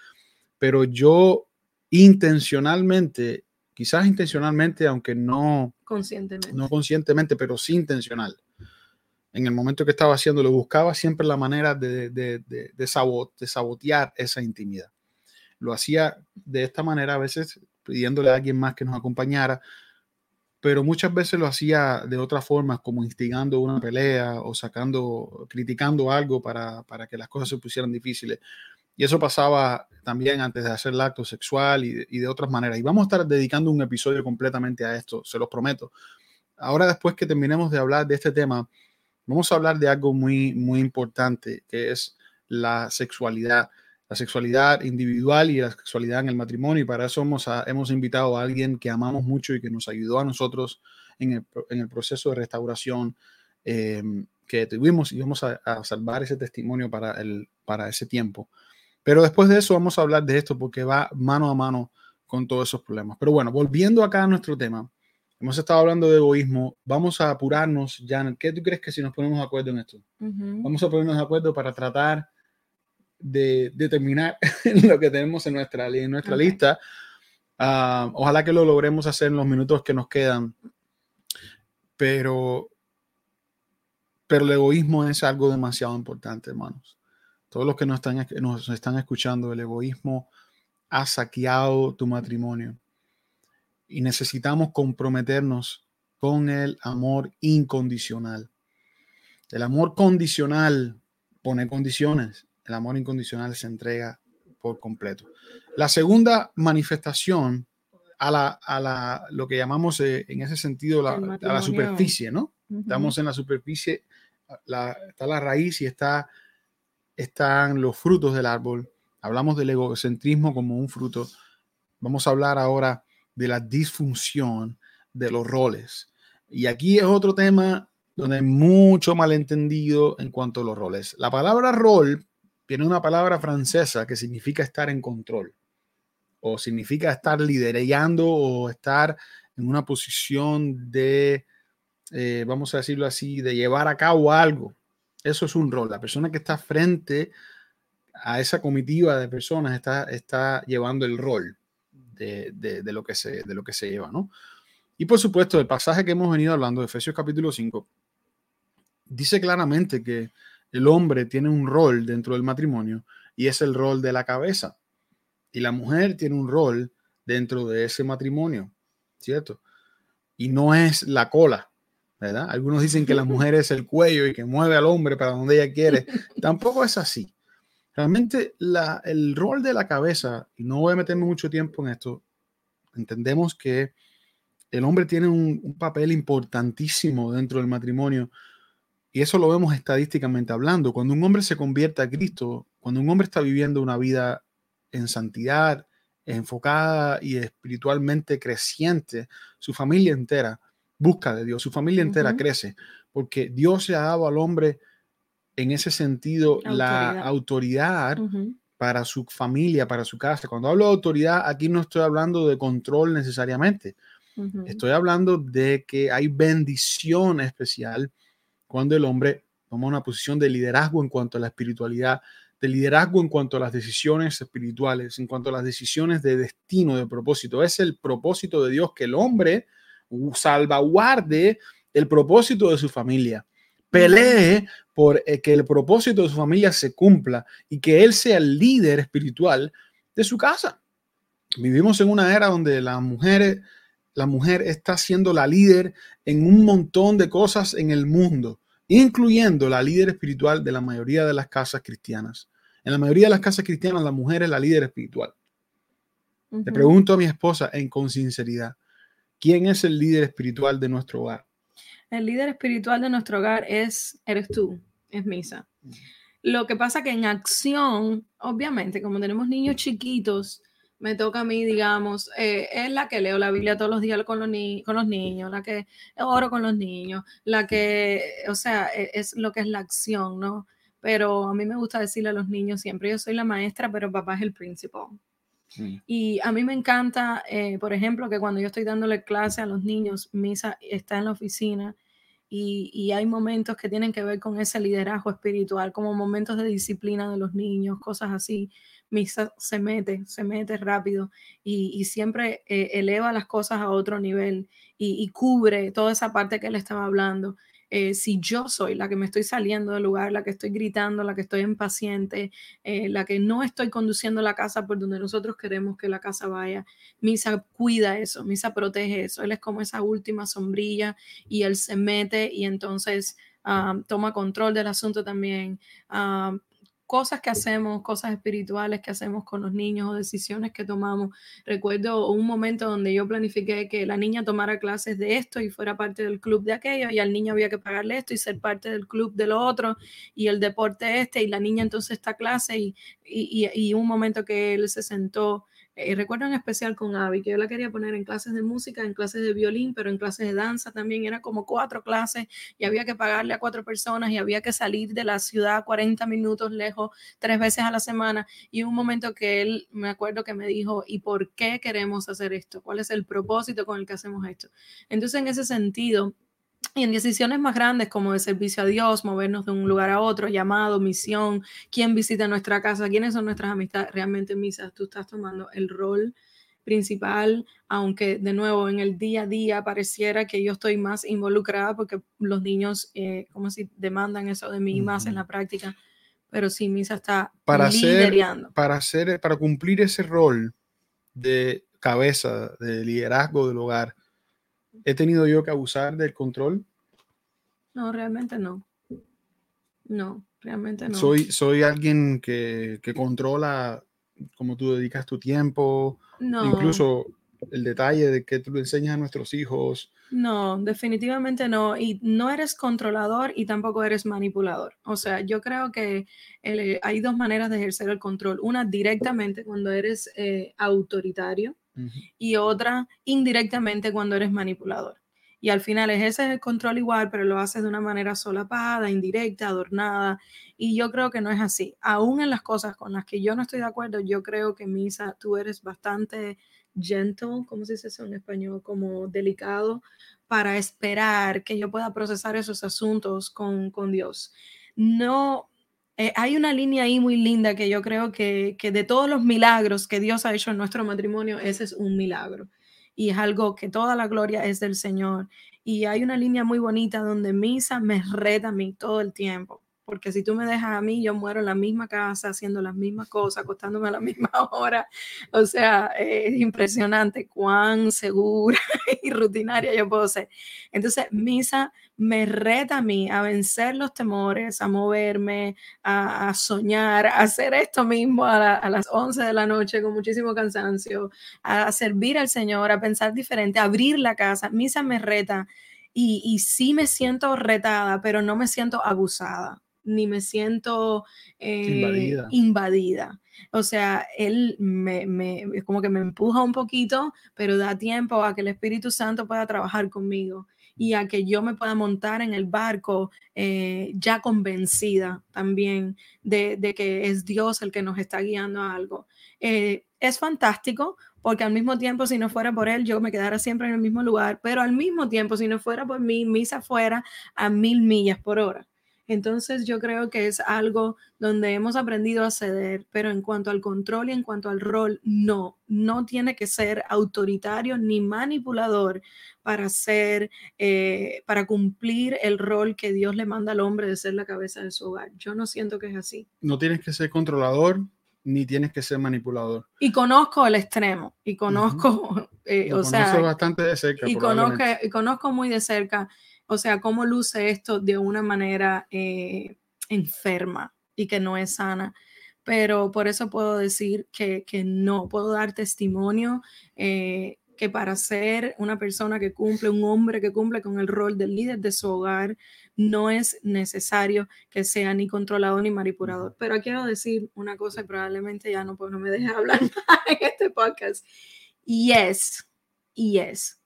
Pero yo intencionalmente, quizás intencionalmente, aunque no conscientemente, no conscientemente pero sí intencional. En el momento que estaba haciéndolo, buscaba siempre la manera de, de, de, de sabotear esa intimidad. Lo hacía de esta manera, a veces pidiéndole a alguien más que nos acompañara, pero muchas veces lo hacía de otra forma, como instigando una pelea o sacando, criticando algo para, para que las cosas se pusieran difíciles. Y eso pasaba también antes de hacer el acto sexual y de, y de, otras maneras. Y vamos a estar dedicando un episodio completamente a esto, se los prometo. Ahora, después que terminemos de hablar de este tema, vamos a hablar de algo muy, muy importante, que es la sexualidad la sexualidad individual y la sexualidad en el matrimonio. Y para eso hemos, hemos invitado a alguien que amamos mucho y que nos ayudó a nosotros en el, en el proceso de restauración em, que tuvimos y vamos a, a, salvar ese testimonio para, el, para ese tiempo. Pero después de eso vamos a hablar de esto porque va mano a mano con todos esos problemas. Pero bueno, volviendo acá a nuestro tema, hemos estado hablando de egoísmo, vamos a apurarnos, Jan, ¿qué tú crees que si nos ponemos de acuerdo en esto? Uh -huh. Vamos a ponernos de acuerdo para tratar de determinar lo que tenemos en nuestra, en nuestra okay. lista. Uh, ojalá que lo logremos hacer en los minutos que nos quedan. Pero, pero el egoísmo es algo demasiado importante, hermanos. Todos los que nos están, nos están escuchando, el egoísmo ha saqueado tu matrimonio. Y necesitamos comprometernos con el amor incondicional. El amor condicional pone condiciones el amor incondicional se entrega por completo. La segunda manifestación a la, a la lo que llamamos eh, en ese sentido la, a la superficie, ¿no? Uh -huh. Estamos en la superficie, la, está la raíz y está, están los frutos del árbol. Hablamos del egocentrismo como un fruto. Vamos a hablar ahora de la disfunción de los roles. Y aquí es otro tema donde hay mucho malentendido en cuanto a los roles. La palabra rol viene una palabra francesa que significa estar en control o significa estar liderando o estar en una posición de, eh, vamos a decirlo así, de llevar a cabo algo. Eso es un rol. La persona que está frente a esa comitiva de personas está, está llevando el rol de, de, lo que se, de lo que se lleva, ¿no? Y por supuesto, el pasaje que hemos venido hablando de Efesios capítulo 5 dice claramente que el hombre tiene un rol dentro del matrimonio y es el rol de la cabeza. Y la mujer tiene un rol dentro de ese matrimonio, ¿cierto? Y no es la cola, ¿verdad? Algunos dicen que la mujer es el cuello y que mueve al hombre para donde ella quiere. Tampoco es así. Realmente la, el rol de la cabeza, y no voy a meterme mucho tiempo en esto, entendemos que el hombre tiene un, un papel importantísimo dentro del matrimonio y eso lo vemos estadísticamente hablando. Cuando un hombre se convierte a Cristo, cuando un hombre está viviendo una vida en santidad, enfocada y espiritualmente creciente, su familia entera busca de Dios, su familia entera uh -huh. crece, porque Dios le ha dado al hombre en ese sentido autoridad. la autoridad uh -huh. para su familia, para su casa. Cuando hablo de autoridad, aquí no estoy hablando de control necesariamente. Uh -huh. Estoy hablando de que hay bendición especial cuando el hombre toma una posición de liderazgo en cuanto a la espiritualidad, de liderazgo en cuanto a las decisiones espirituales, en cuanto a las decisiones de destino, de propósito. Es el propósito de Dios que el hombre salvaguarde el propósito de su familia, pelee por eh, que el propósito de su familia se cumpla y que él sea el líder espiritual de su casa. Vivimos en una era donde las mujeres la mujer está siendo la líder en un montón de cosas en el mundo, incluyendo la líder espiritual de la mayoría de las casas cristianas. En la mayoría de las casas cristianas, la mujer es la líder espiritual. Uh -huh. Le pregunto a mi esposa en con sinceridad, ¿quién es el líder espiritual de nuestro hogar? El líder espiritual de nuestro hogar es, eres tú, es Misa. Lo que pasa que en acción, obviamente, como tenemos niños chiquitos, me toca a mí, digamos, eh, es la que leo la Biblia todos los días con los, ni con los niños, la que oro con los niños, la que, o sea, es, es, lo que es la acción, ¿no? Pero a mí me gusta decirle a los niños siempre, yo soy la maestra, pero papá es el principal. Y a mí me encanta, eh, por ejemplo, que cuando yo estoy dándole clase a los niños, Misa está en la oficina y, hay momentos que tienen que ver con ese liderazgo espiritual, como momentos de disciplina de los niños, cosas así. Misa se mete, se mete rápido y, siempre eh, eleva las cosas a otro nivel y, y, cubre toda esa parte que él estaba hablando. Eh, si yo soy la que me estoy saliendo del lugar, la que estoy gritando, la que estoy impaciente, eh, la que no estoy conduciendo la casa por donde nosotros queremos que la casa vaya, Misa cuida eso, Misa protege eso, él es como esa última sombrilla y él se mete y entonces ah, toma control del asunto también. Ah, cosas que hacemos, cosas espirituales que hacemos con los niños o decisiones que tomamos. Recuerdo un momento donde yo planifiqué que la niña tomara clases de esto y fuera parte del club de aquello y al niño había que pagarle esto y ser parte del club de lo otro y el deporte este y la niña entonces esta clase y, y, y un momento que él se sentó eh, recuerdo en especial con Abby, que yo la quería poner en clases de música, en clases de violín, pero en clases de danza también. Era como cuatro clases y había que pagarle a cuatro personas y había que salir de la ciudad 40 minutos lejos tres veces a la semana. Y un momento que él, me acuerdo que me dijo, ¿y por qué queremos hacer esto? ¿Cuál es el propósito con el que hacemos esto? Entonces, en ese sentido, y en decisiones más grandes como de servicio a Dios, movernos de un lugar a otro, llamado, misión, quién visita nuestra casa, quiénes son nuestras amistades, realmente Misa, tú estás tomando el rol principal, aunque de nuevo en el día a día pareciera que yo estoy más involucrada porque los niños eh, como si demandan eso de mí más en la práctica, pero sí, Misa está para liderando. para, hacer, para cumplir ese rol de cabeza, de liderazgo del hogar, ¿He tenido yo que abusar del control? No, realmente no. No, realmente no. Soy, soy alguien que, controla cómo tú dedicas tu tiempo, no. incluso el detalle de que tú le enseñas a nuestros hijos. No, definitivamente no. Y no eres controlador y tampoco eres manipulador. O sea, yo creo que hay dos maneras de ejercer el control. Una directamente cuando eres eh, autoritario y otra indirectamente cuando eres manipulador. Y al final es ese el control igual, pero lo haces de una manera solapada, indirecta, adornada. Y yo creo que no es así. Aún en las cosas con las que yo no estoy de acuerdo, yo creo que Misa, tú eres bastante gentle, ¿cómo se dice eso en español? Como delicado para esperar que yo pueda procesar esos asuntos con, con Dios. No, eh, hay una línea ahí muy linda que yo creo que, que, de todos los milagros que Dios ha hecho en nuestro matrimonio, ese es un milagro. Y es algo que toda la gloria es del Señor. Y hay una línea muy bonita donde Misa me reta a mí todo el tiempo porque si tú me dejas a mí, yo muero en la misma casa, haciendo las mismas cosas, acostándome a la misma hora. O sea, es impresionante cuán segura y rutinaria yo puedo ser. Entonces, Misa me reta a mí a vencer los temores, a moverme, a, soñar, a hacer esto mismo a, a, las 11 de la noche con muchísimo cansancio, a servir al Señor, a pensar diferente, a abrir la casa. Misa me reta y, y sí me siento retada, pero no me siento abusada ni me siento eh, invadida. O sea, él me, me, como que me empuja un poquito, pero da tiempo a que el Espíritu Santo pueda trabajar conmigo y a que yo me pueda montar en el barco eh, ya convencida también de, de, que es Dios el que nos está guiando a algo. Eh, es fantástico porque al mismo tiempo, si no fuera por él, yo me quedara siempre en el mismo lugar, pero al mismo tiempo, si no fuera por mí, misa fuera a mil millas por hora. Entonces yo creo que es algo donde hemos aprendido a ceder, pero en cuanto al control y en cuanto al rol, no, no tiene que ser autoritario ni manipulador para ser, eh, para cumplir el rol que Dios le manda al hombre de ser la cabeza de su hogar. Yo no siento que es así. No tienes que ser controlador ni tienes que ser manipulador. Y conozco el extremo, y conozco, eh, o sea, bastante de cerca. Y conozco, y conozco muy de cerca o sea, cómo luce esto de una manera eh, enferma y que no es sana. Pero por eso puedo decir que, no, puedo dar testimonio eh, que para ser una persona que cumple, un hombre que cumple con el rol del líder de su hogar, no es necesario que sea ni controlador ni manipulador. Pero quiero decir una cosa y probablemente ya no, pues no me deje hablar más en este podcast. Yes, yes,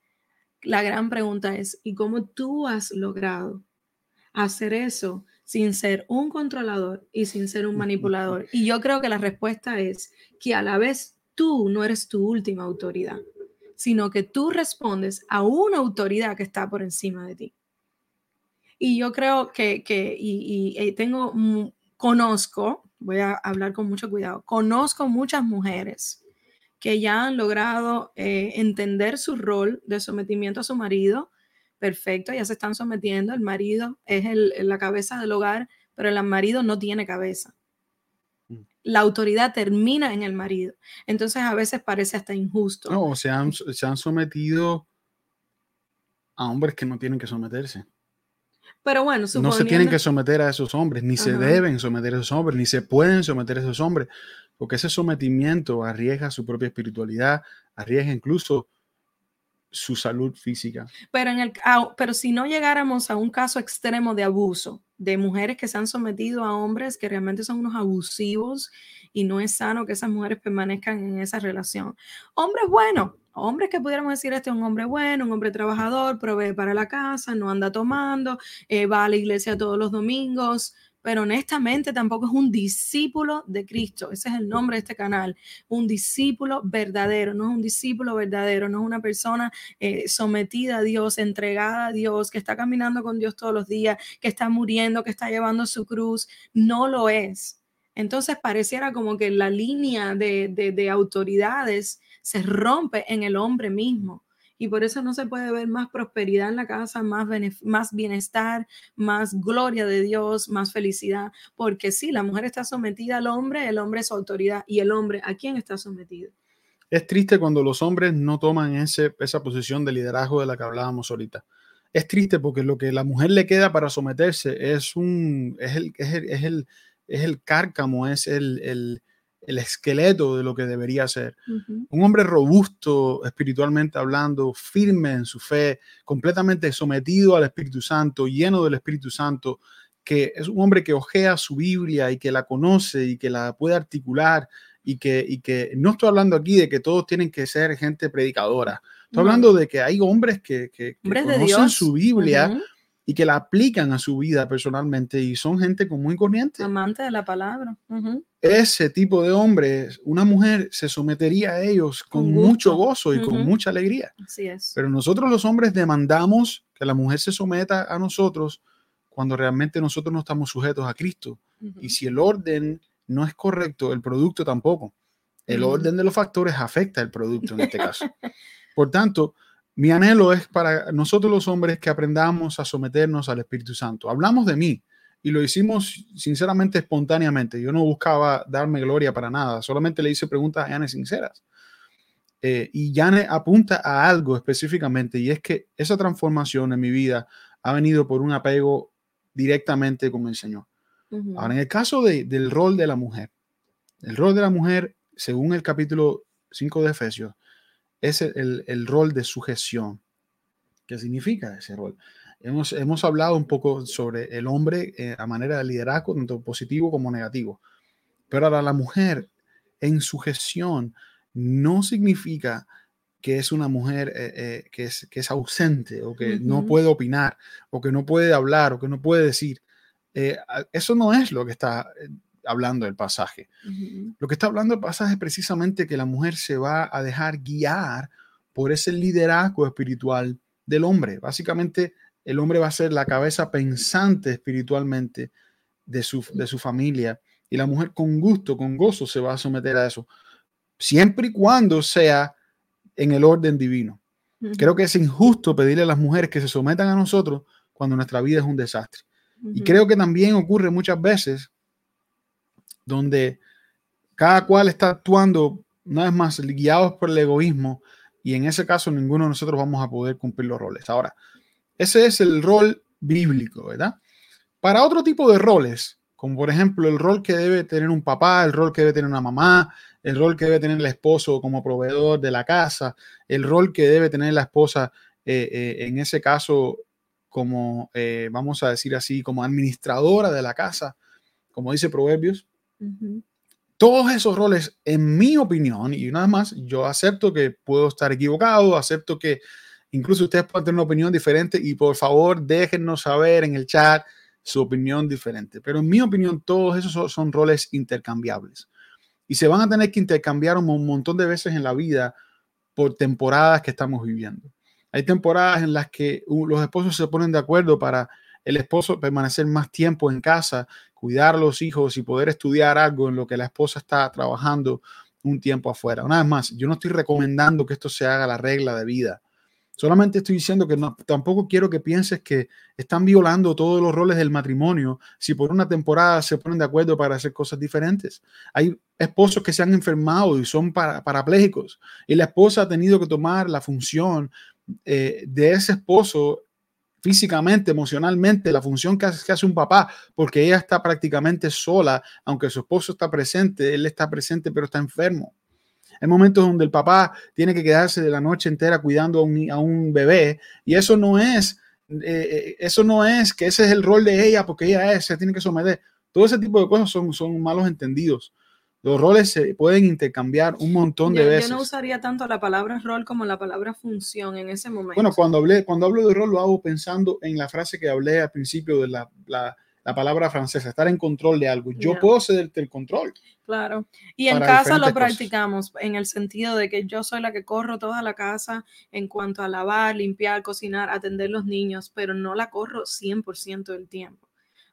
la gran pregunta es, ¿y cómo tú has logrado hacer eso sin ser un controlador y sin ser un manipulador? Y yo creo que la respuesta es que a la vez tú no eres tu última autoridad, sino que tú respondes a una autoridad que está por encima de ti. Y yo creo que, que y, y, tengo, conozco, voy a hablar con mucho cuidado, conozco muchas mujeres que ya han logrado eh, entender su rol de sometimiento a su marido. Perfecto, ya se están sometiendo. El marido es el, la cabeza del hogar, pero el marido no tiene cabeza. Mm. La autoridad termina en el marido. Entonces a veces parece hasta injusto. No, se han, se han sometido a hombres que no tienen que someterse. Pero bueno, no se tienen que someter a esos hombres, ni se deben someter a esos hombres, ni se pueden someter a esos hombres, porque ese sometimiento arriesga su propia espiritualidad, arriesga incluso su salud física. Pero, en el, pero si no llegáramos a un caso extremo de abuso, de mujeres que se han sometido a hombres que realmente son unos abusivos y no es sano que esas mujeres permanezcan en esa relación. Hombres buenos, hombres que pudiéramos decir, este es un hombre bueno, un hombre trabajador, provee para la casa, no anda tomando, eh, va a la iglesia todos los domingos, pero honestamente tampoco es un discípulo de Cristo. Ese es el nombre de este canal. Un discípulo verdadero, no es un discípulo verdadero, no es una persona eh, sometida a Dios, entregada a Dios, que está caminando con Dios todos los días, que está muriendo, que está llevando su cruz. No lo es. Entonces pareciera como que la línea de, de autoridades se rompe en el hombre mismo y por eso no se puede ver más prosperidad en la casa, más, bienestar, más gloria de Dios, más felicidad, porque si la mujer está sometida al hombre, el hombre es su autoridad y el hombre, ¿a quién está sometido? Es triste cuando los hombres no toman ese, esa posición de liderazgo de la que hablábamos ahorita. Es triste porque lo que la mujer le queda para someterse es un es el, es el, es el, cárcamo, es el esqueleto de lo que debería ser. Un hombre robusto espiritualmente hablando, firme en su fe, completamente sometido al Espíritu Santo, lleno del Espíritu Santo, que es un hombre que ojea su Biblia y que la conoce y que la puede articular y que, y que no estoy hablando aquí de que todos tienen que ser gente predicadora. Estoy hablando de que hay hombres que, que, conocen su Biblia y que la aplican a su vida personalmente y son gente muy corriente. Amante de la palabra. Ese tipo de hombres, una mujer se sometería a ellos con, mucho gozo y con mucha alegría. Así es. Pero nosotros los hombres demandamos que la mujer se someta a nosotros cuando realmente nosotros no estamos sujetos a Cristo. Y si el orden no es correcto, el producto tampoco. El orden de los factores afecta el producto en este caso. Por tanto, mi anhelo es para nosotros los hombres que aprendamos a someternos al Espíritu Santo. Hablamos de mí y lo hicimos sinceramente espontáneamente. Yo no buscaba darme gloria para nada, solamente le hice preguntas a Yane sinceras. Eh, y Yane apunta a algo específicamente y es que esa transformación en mi vida ha venido por un apego directamente con el Señor. Ahora, en el caso del rol de la mujer, el rol de la mujer, según el capítulo 5 de Efesios, es el, rol de sujeción. ¿Qué significa ese rol? Hemos, hemos hablado un poco sobre el hombre eh, a manera de liderazgo, tanto positivo como negativo. Pero ahora la mujer en sujeción no significa que es una mujer eh, eh, que, es, que es ausente o que no puede opinar o que no puede hablar o que no puede decir. eso no es lo que está hablando el pasaje. Lo que está hablando el pasaje es precisamente que la mujer se va a dejar guiar por ese liderazgo espiritual del hombre. Básicamente, el hombre va a ser la cabeza pensante espiritualmente de su, de su familia y la mujer con gusto, con gozo se va a someter a eso, siempre y cuando sea en el orden divino. Creo que es injusto pedirle a las mujeres que se sometan a nosotros cuando nuestra vida es un desastre. Y creo que también ocurre muchas veces donde cada cual está actuando, una vez más, guiados por el egoísmo, y en ese caso ninguno de nosotros vamos a poder cumplir los roles. Ahora, ese es el rol bíblico, ¿verdad? Para otro tipo de roles, como por ejemplo el rol que debe tener un papá, el rol que debe tener una mamá, el rol que debe tener el esposo como proveedor de la casa, el rol que debe tener la esposa eh, eh, en ese caso como, eh, vamos a decir así, como administradora de la casa, como dice Proverbios, todos esos roles, en mi opinión, y nada más, yo acepto que puedo estar equivocado, acepto que incluso ustedes pueden tener una opinión diferente y por favor déjenos saber en el chat su opinión diferente. Pero en mi opinión, todos esos son, roles intercambiables y se van a tener que intercambiar un montón de veces en la vida por temporadas que estamos viviendo. Hay temporadas en las que los esposos se ponen de acuerdo para el esposo permanecer más tiempo en casa, cuidar a los hijos y poder estudiar algo en lo que la esposa está trabajando un tiempo afuera. Una vez más, yo no estoy recomendando que esto se haga la regla de vida. Solamente estoy diciendo que no, tampoco quiero que pienses que están violando todos los roles del matrimonio si por una temporada se ponen de acuerdo para hacer cosas diferentes. Hay esposos que se han enfermado y son para, parapléjicos y la esposa ha tenido que tomar la función eh, de ese esposo físicamente, emocionalmente, la función que hace, que un papá, porque ella está prácticamente sola, aunque su esposo está presente, él está presente, pero está enfermo. Hay momentos donde el papá tiene que quedarse de la noche entera cuidando a un, bebé y eso no es, eh, eh, eso no es que ese es el rol de ella porque ella es, se tiene que someter. Todo ese tipo de cosas son malos entendidos. Los roles se pueden intercambiar un montón de veces. Yo no usaría tanto la palabra rol como la palabra función en ese momento. Bueno, cuando, hablé, cuando hablo de rol lo hago pensando en la frase que hablé al principio de la, la, la palabra francesa, estar en control de algo. Yo puedo ceder el control. Claro. Y en casa lo practicamos en el sentido de que yo soy la que corro toda la casa en cuanto a lavar, limpiar, cocinar, atender los niños, pero no la corro 100% del tiempo.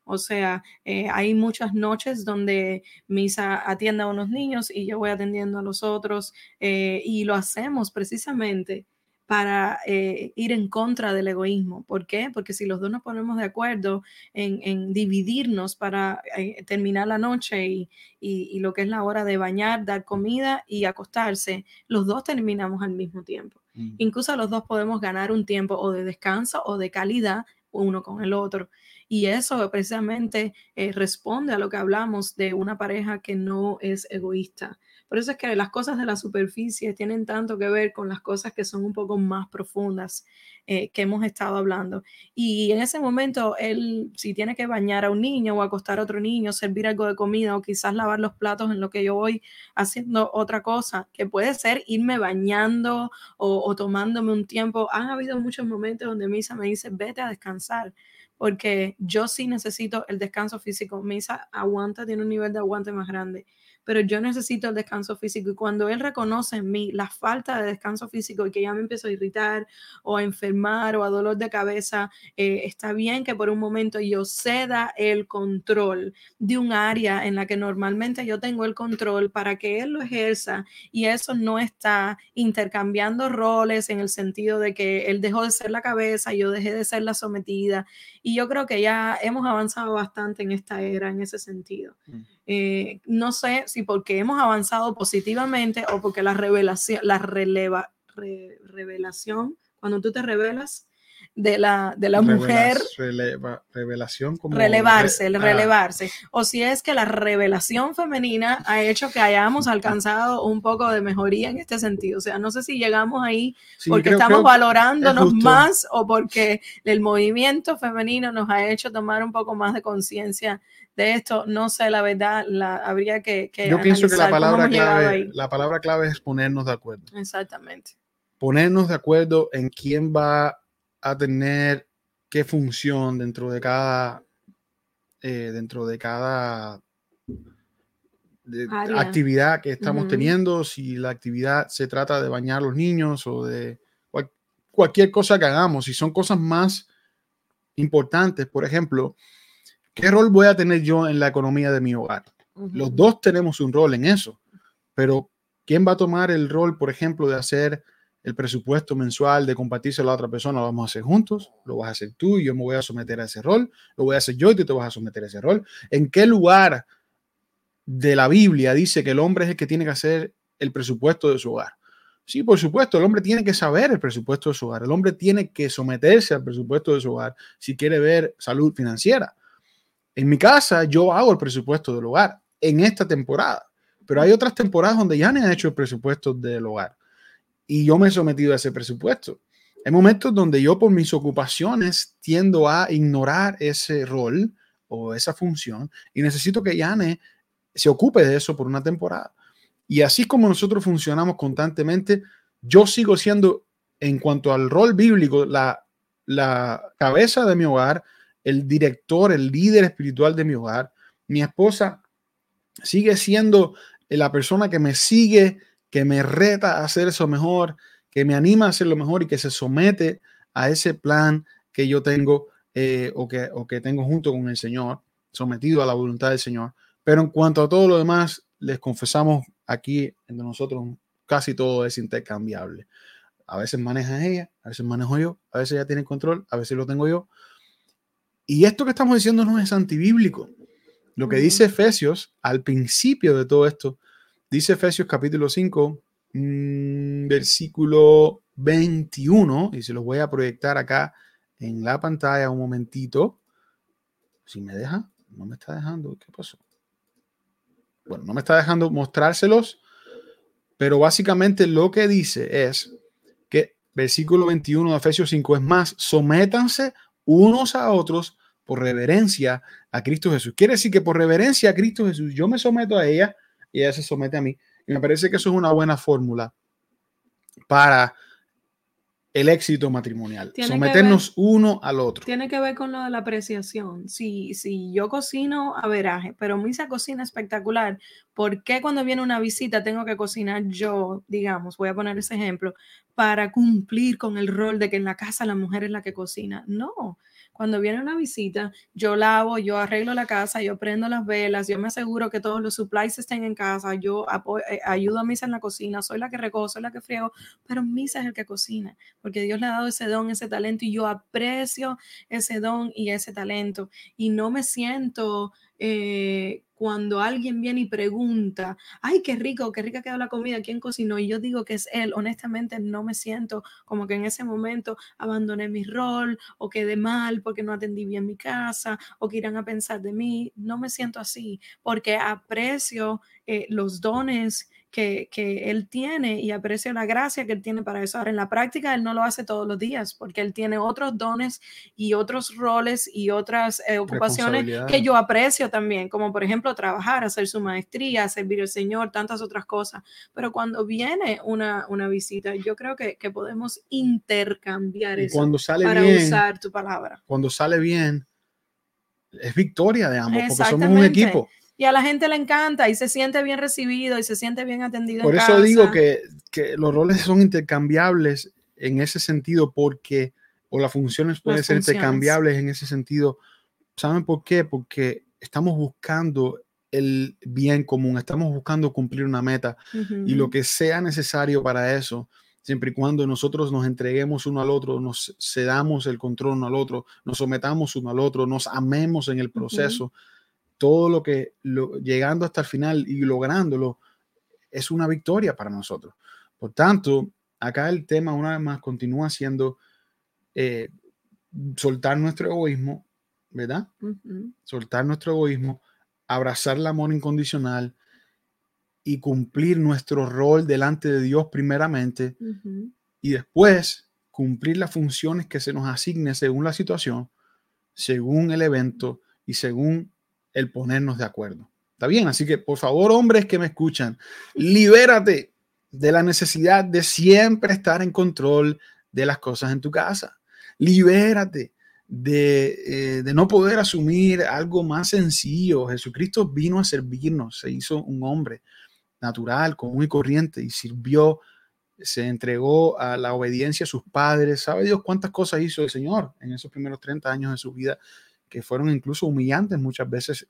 O sea, eh, hay muchas noches donde Misa atiende a unos niños y yo voy atendiendo a los otros eh, y lo hacemos precisamente para eh, ir en contra del egoísmo. ¿Por qué? Porque si los dos nos ponemos de acuerdo en, dividirnos para terminar la noche y, y, lo que es la hora de bañar, dar comida y acostarse, los dos terminamos al mismo tiempo. Incluso los dos podemos ganar un tiempo o de descanso o de calidad uno con el otro. Y eso precisamente eh, responde a lo que hablamos de una pareja que no es egoísta. Por eso es que las cosas de la superficie tienen tanto que ver con las cosas que son un poco más profundas eh, que hemos estado hablando. Y en ese momento, él, si tiene que bañar a un niño o acostar a otro niño, servir algo de comida o quizás lavar los platos en lo que yo voy haciendo otra cosa, que puede ser irme bañando o, o tomándome un tiempo. Han habido muchos momentos donde Misa me dice, vete a descansar porque yo sí necesito el descanso físico. Misa aguanta, tiene un nivel de aguante más grande, pero yo necesito el descanso físico. Y cuando él reconoce en mí la falta de descanso físico y que ya me empiezo a irritar o a enfermar o a dolor de cabeza, eh, está bien que por un momento yo ceda el control de un área en la que normalmente yo tengo el control para que él lo ejerza y eso no está intercambiando roles en el sentido de que él dejó de ser la cabeza, yo dejé de ser la sometida y yo creo que ya hemos avanzado bastante en esta era en ese sentido. Mm. Eh, no sé si porque hemos avanzado positivamente o porque la revelación, la releva, revelación, cuando tú te revelas, de la, de la mujer. revelación como relevarse, ah. relevarse. O si es que la revelación femenina ha hecho que hayamos alcanzado un poco de mejoría en este sentido. O sea, no sé si llegamos ahí porque estamos valorándonos más o porque el movimiento femenino nos ha hecho tomar un poco más de conciencia de esto. No sé, la verdad, la, habría que, que Yo pienso que la palabra clave, la palabra clave es ponernos de acuerdo. Exactamente. Ponernos de acuerdo en quién va a tener qué función dentro de cada eh, dentro de cada actividad que estamos teniendo, si la actividad se trata de bañar a los niños o de cualquier cosa que hagamos, si son cosas más importantes, por ejemplo, ¿qué rol voy a tener yo en la economía de mi hogar? Los dos tenemos un rol en eso, pero ¿quién va a tomar el rol, por ejemplo, de hacer el presupuesto mensual de compartirse a la otra persona, lo vamos a hacer juntos, lo vas a hacer tú y yo me voy a someter a ese rol, lo voy a hacer yo y tú te vas a someter a ese rol. ¿En qué lugar de la Biblia dice que el hombre es el que tiene que hacer el presupuesto de su hogar? Sí, por supuesto, el hombre tiene que saber el presupuesto de su hogar, el hombre tiene que someterse al presupuesto de su hogar si quiere ver salud financiera. En mi casa yo hago el presupuesto del hogar en esta temporada, pero hay otras temporadas donde ya no han hecho el presupuesto del hogar y yo me he sometido a ese presupuesto. Hay momentos donde yo por mis ocupaciones tiendo a ignorar ese rol o esa función y necesito que Yane se ocupe de eso por una temporada. Y así como nosotros funcionamos constantemente, yo sigo siendo, en cuanto al rol bíblico, la, la cabeza de mi hogar, el director, el líder espiritual de mi hogar. Mi esposa sigue siendo la persona que me sigue que me reta a hacer eso mejor, que me anima a hacerlo mejor y que se somete a ese plan que yo tengo eh, o, que, o que tengo junto con el Señor, sometido a la voluntad del Señor. Pero en cuanto a todo lo demás, les confesamos aquí entre nosotros, casi todo es intercambiable. A veces maneja ella, a veces manejo yo, a veces ella tiene control, a veces lo tengo yo. Y esto que estamos diciendo no es antibíblico. Lo que dice Efesios al principio de todo esto, dice Efesios capítulo 5, mm, versículo 21, y se los voy a proyectar acá en la pantalla un momentito. Si me deja, no me está dejando. ¿Qué pasó? Bueno, no me está dejando mostrárselos, pero básicamente lo que dice es que versículo 21 de Efesios 5 es más, sométanse unos a otros por reverencia a Cristo Jesús. Quiere decir que por reverencia a Cristo Jesús yo me someto a ella y ella se somete a mí. Y me parece que eso es una buena fórmula para el éxito matrimonial. someternos uno al otro. Tiene que ver con lo de la apreciación. Si, si yo cocino a veraje, pero Misa cocina espectacular, ¿por qué cuando viene una visita tengo que cocinar yo, digamos, voy a poner ese ejemplo, para cumplir con el rol de que en la casa la mujer es la que cocina? No, cuando viene una visita, yo lavo, yo arreglo la casa, yo prendo las velas, yo me aseguro que todos los supplies estén en casa, yo eh, ayudo a Misa en la cocina, soy la que recojo, soy la que friego, pero Misa es el que cocina, porque Dios le ha dado ese don, ese talento y yo aprecio ese don y ese talento y no me siento eh, cuando alguien viene y pregunta, ay, qué rico, qué rica quedó la comida, ¿quién cocinó? Y yo digo que es él, honestamente no me siento como que en ese momento abandoné mi rol o quedé mal porque no atendí bien mi casa o que irán a pensar de mí. No me siento así porque aprecio eh, los dones que, él tiene y aprecio la gracia que él tiene para eso. Ahora, en la práctica, él no lo hace todos los días porque él tiene otros dones y otros roles y otras eh, ocupaciones que yo aprecio también, como por ejemplo trabajar, hacer su maestría, servir al Señor, tantas otras cosas. Pero cuando viene una, una visita, yo creo que, que podemos intercambiar eso cuando sale para bien, usar tu palabra. Cuando sale bien, es victoria de ambos, porque somos un equipo y a la gente le encanta y se siente bien recibido y se siente bien atendido. Por eso digo que, que, los roles son intercambiables en ese sentido porque, o las funciones pueden ser intercambiables en ese sentido. ¿Saben por qué? Porque estamos buscando el bien común, estamos buscando cumplir una meta y lo que sea necesario para eso, siempre y cuando nosotros nos entreguemos uno al otro, nos cedamos el control uno al otro, nos sometamos uno al otro, nos amemos en el proceso todo lo que, llegando hasta el final y lográndolo, es una victoria para nosotros. Por tanto, acá el tema una vez más continúa siendo eh, soltar nuestro egoísmo, ¿verdad? Soltar nuestro egoísmo, abrazar el amor incondicional y cumplir nuestro rol delante de Dios primeramente y después cumplir las funciones que se nos asigne según la situación, según el evento y según el ponernos de acuerdo. ¿Está bien? Así que, por favor, hombres que me escuchan, libérate de la necesidad de siempre estar en control de las cosas en tu casa. Libérate de, eh, de, no poder asumir algo más sencillo. Jesucristo vino a servirnos, se hizo un hombre natural, común y corriente y sirvió, se entregó a la obediencia a sus padres. ¿Sabe Dios cuántas cosas hizo el Señor en esos primeros 30 años de su vida? Que fueron incluso humillantes muchas veces.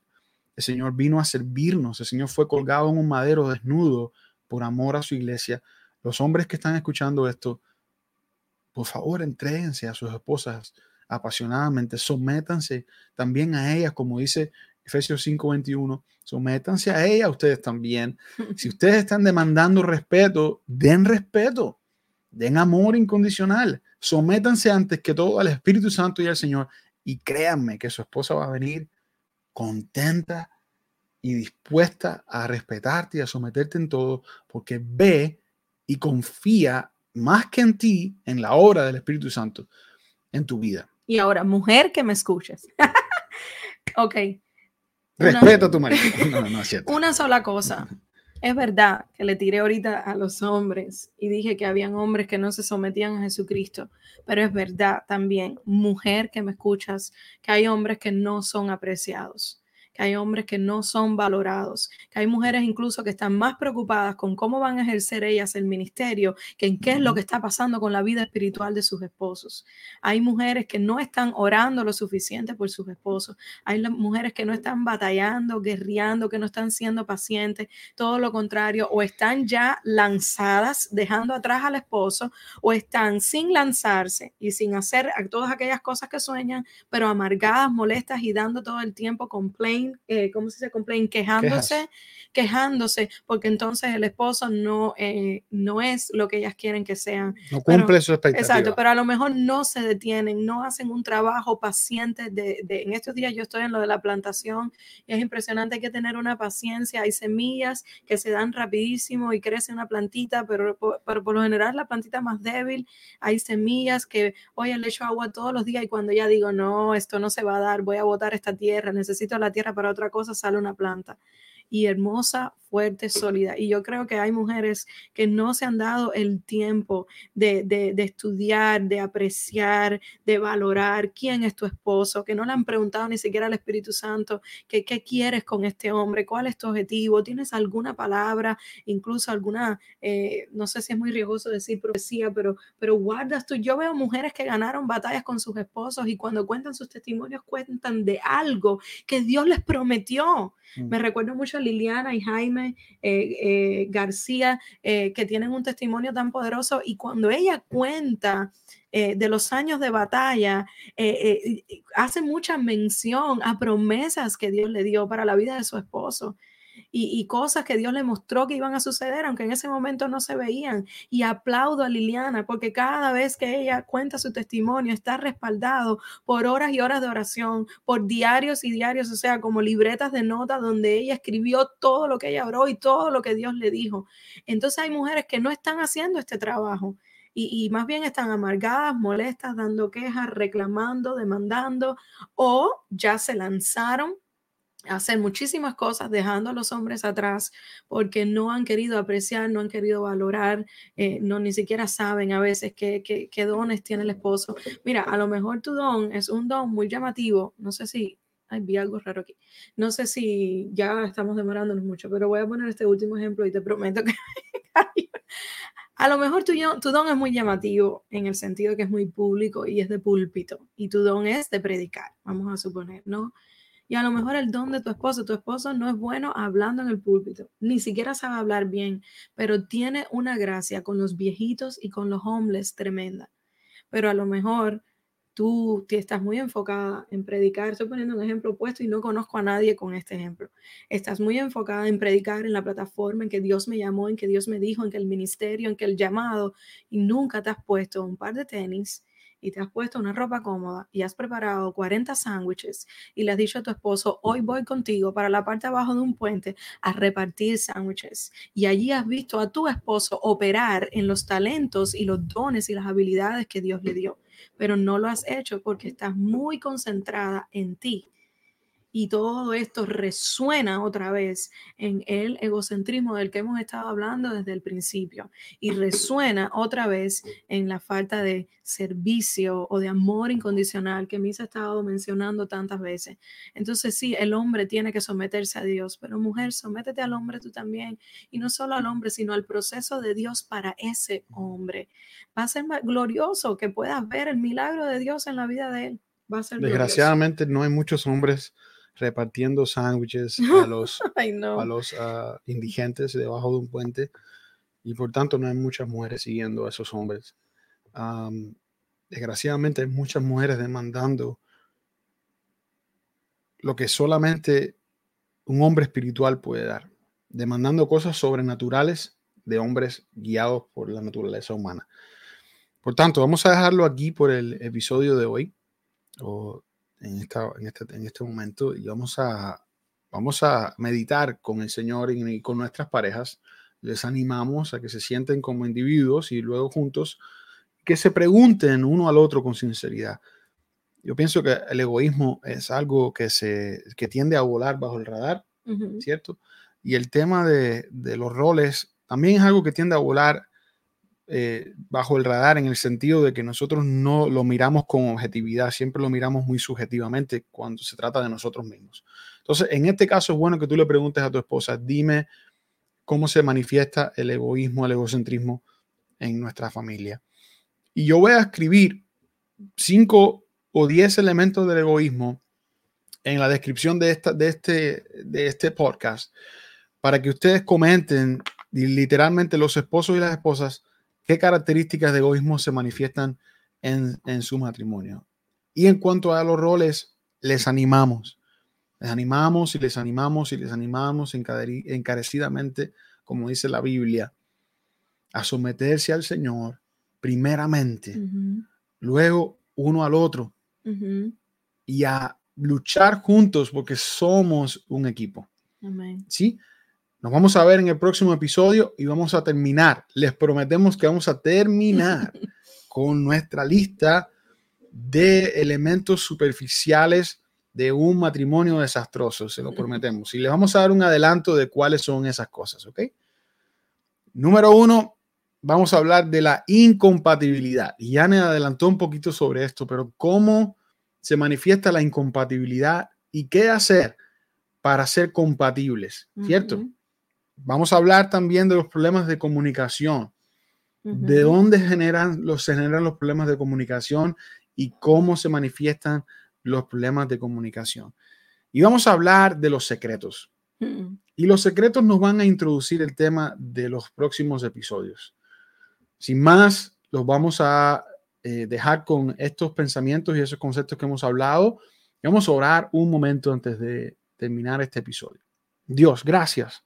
El Señor vino a servirnos, el Señor fue colgado en un madero desnudo por amor a su iglesia. Los hombres que están escuchando esto, por favor, entréguense a sus esposas apasionadamente, sométanse también a ellas, como dice Efesios 5:21, sométanse a ellas ustedes también. Si ustedes están demandando respeto, den respeto, den amor incondicional, sométanse antes que todo al Espíritu Santo y al Señor y créanme que su esposa va a venir contenta y dispuesta a respetarte y a someterte en todo, porque ve y confía más que en ti, en la obra del Espíritu Santo en tu vida. Y ahora, mujer que me escuches. ok. Respeta a tu marido. Una sola cosa. Es verdad que le tiré ahorita a los hombres y dije que habían hombres que no se sometían a Jesucristo, pero es verdad también, mujer que me escuchas, que hay hombres que no son apreciados que hay hombres que no son valorados, que hay mujeres incluso que están más preocupadas con cómo van a ejercer ellas el ministerio que en qué es lo que está pasando con la vida espiritual de sus esposos. Hay mujeres que no están orando lo suficiente por sus esposos. Hay mujeres que no están batallando, guerreando, que no están siendo pacientes, todo lo contrario, o están ya lanzadas, dejando atrás al esposo, o están sin lanzarse y sin hacer todas aquellas cosas que sueñan, pero amargadas, molestas y dando todo el tiempo complain, eh, ¿cómo se dice complain? Quejándose, quejándose, porque entonces el esposo no, eh, no es lo que ellas quieren que sean. No cumple su expectativa. Exacto, pero a lo mejor no se detienen, no hacen un trabajo paciente de, de, en estos días yo estoy en lo de la plantación y es impresionante, hay que tener una paciencia, hay semillas que se dan rapidísimo y crece una plantita, pero, pero por lo general la plantita más débil, hay semillas que, oye, le echo agua todos los días y cuando ya digo, no, esto no se va a dar, voy a botar esta tierra, necesito la tierra para otra cosa, sale una planta y hermosa, fuerte, sólida. Y yo creo que hay mujeres que no se han dado el tiempo de, de, estudiar, de apreciar, de valorar quién es tu esposo, que no le han preguntado ni siquiera al Espíritu Santo que qué quieres con este hombre, cuál es tu objetivo, tienes alguna palabra, incluso alguna, eh, no sé si es muy riesgoso decir profecía, pero, pero guardas tú. Yo veo mujeres que ganaron batallas con sus esposos y cuando cuentan sus testimonios cuentan de algo que Dios les prometió. Me mm. recuerdo mucho a Liliana y Jaime eh, eh, García, eh, que tienen un testimonio tan poderoso y cuando ella cuenta de los años de batalla, hace mucha mención a promesas que Dios le dio para la vida de su esposo y, cosas que Dios le mostró que iban a suceder, aunque en ese momento no se veían. Y aplaudo a Liliana porque cada vez que ella cuenta su testimonio está respaldado por horas y horas de oración, por diarios y diarios, o sea, como libretas de notas donde ella escribió todo lo que ella oró y todo lo que Dios le dijo. Entonces hay mujeres que no están haciendo este trabajo. Y, más bien están amargadas, molestas, dando quejas, reclamando, demandando, o ya se lanzaron hacer muchísimas cosas dejando a los hombres atrás porque no han querido apreciar, no han querido valorar, eh, no ni siquiera saben a veces qué, qué, qué, dones tiene el esposo. Mira, a lo mejor tu don es un don muy llamativo, no sé si, ay, vi algo raro aquí, no sé si ya estamos demorándonos mucho, pero voy a poner este último ejemplo y te prometo que... A lo mejor tu, tu don es muy llamativo en el sentido que es muy público y es de púlpito, y tu don es de predicar, vamos a suponer, ¿no? Y a lo mejor el don de tu esposo, tu esposo no es bueno hablando en el púlpito, ni siquiera sabe hablar bien, pero tiene una gracia con los viejitos y con los hombres tremenda. Pero a lo mejor tú estás muy enfocada en predicar, estoy poniendo un ejemplo opuesto y no conozco a nadie con este ejemplo. Estás muy enfocada en predicar en la plataforma en que Dios me llamó, en que Dios me dijo, en que el ministerio, en que el llamado, y nunca te has puesto un par de tenis y te has puesto una ropa cómoda y has preparado 40 sándwiches y le has dicho a tu esposo, hoy voy contigo para la parte abajo de un puente a repartir sándwiches. Y allí has visto a tu esposo operar en los talentos y los dones y las habilidades que Dios le dio, pero no lo has hecho porque estás muy concentrada en ti y todo esto resuena otra vez en el egocentrismo del que hemos estado hablando desde el principio y resuena otra vez en la falta de servicio o de amor incondicional que Misa ha estado mencionando tantas veces. Entonces sí, el hombre tiene que someterse a Dios, pero mujer, sométete al hombre tú también y no solo al hombre, sino al proceso de Dios para ese hombre. Va a ser glorioso que puedas ver el milagro de Dios en la vida de él. Va a ser Desgraciadamente no hay muchos hombres repartiendo sándwiches a los, a los ah, indigentes debajo de un puente y por tanto no hay muchas mujeres siguiendo a esos hombres. desgraciadamente hay muchas mujeres demandando lo que solamente un hombre espiritual puede dar, demandando cosas sobrenaturales de hombres guiados por la naturaleza humana. Por tanto, vamos a dejarlo aquí por el episodio de hoy, o en, esta, en, este, en este momento y vamos a, vamos a meditar con el Señor y, con nuestras parejas. Les animamos a que se sienten como individuos y luego juntos que se pregunten uno al otro con sinceridad. Yo pienso que el egoísmo es algo que, se, que tiende a volar bajo el radar, ¿cierto? Y el tema de, de, los roles también es algo que tiende a volar eh, bajo el radar en el sentido de que nosotros no lo miramos con objetividad, siempre lo miramos muy subjetivamente cuando se trata de nosotros mismos. Entonces, en este caso es bueno que tú le preguntes a tu esposa, dime cómo se manifiesta el egoísmo, el egocentrismo en nuestra familia. Y yo voy a escribir cinco o diez elementos del egoísmo en la descripción de, esta, de, este, de este podcast para que ustedes comenten literalmente los esposos y las esposas qué características de egoísmo se manifiestan en, su matrimonio. Y en cuanto a los roles, les animamos. Les animamos y les animamos y les animamos encarecidamente, como dice la Biblia, a someterse al Señor primeramente, luego uno al otro y a luchar juntos porque somos un equipo. ¿Sí? Nos vamos a ver en el próximo episodio y vamos a terminar. Les prometemos que vamos a terminar con nuestra lista de elementos superficiales de un matrimonio desastroso, se lo prometemos. Y les vamos a dar un adelanto de cuáles son esas cosas, ¿ok? Número uno, vamos a hablar de la incompatibilidad. Y ya me adelantó un poquito sobre esto, pero cómo se manifiesta la incompatibilidad y qué hacer para ser compatibles, ¿cierto? Vamos a hablar también de los problemas de comunicación, de dónde generan los, generan los problemas de comunicación y cómo se manifiestan los problemas de comunicación. Y vamos a hablar de los secretos. Y los secretos nos van a introducir el tema de los próximos episodios. Sin más, los vamos a eh, dejar con estos pensamientos y esos conceptos que hemos hablado. Y vamos a orar un momento antes de terminar este episodio. Dios, gracias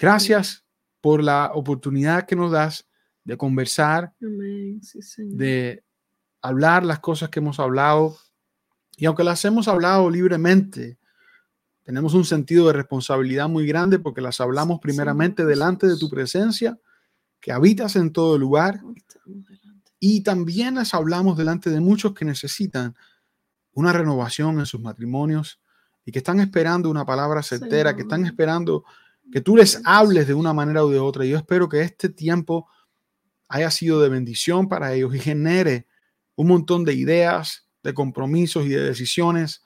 Gracias. por la oportunidad que nos das de conversar, de hablar las cosas que hemos hablado. Y aunque las hemos hablado libremente, tenemos un sentido de responsabilidad muy grande porque las hablamos primeramente delante de tu presencia, que habitas en todo lugar. Y también las hablamos delante de muchos que necesitan una renovación en sus matrimonios y que están esperando una palabra certera, que están esperando que tú les hables de una manera u de otra. Yo espero que este tiempo haya sido de bendición para ellos y genere un montón de ideas, de compromisos y de decisiones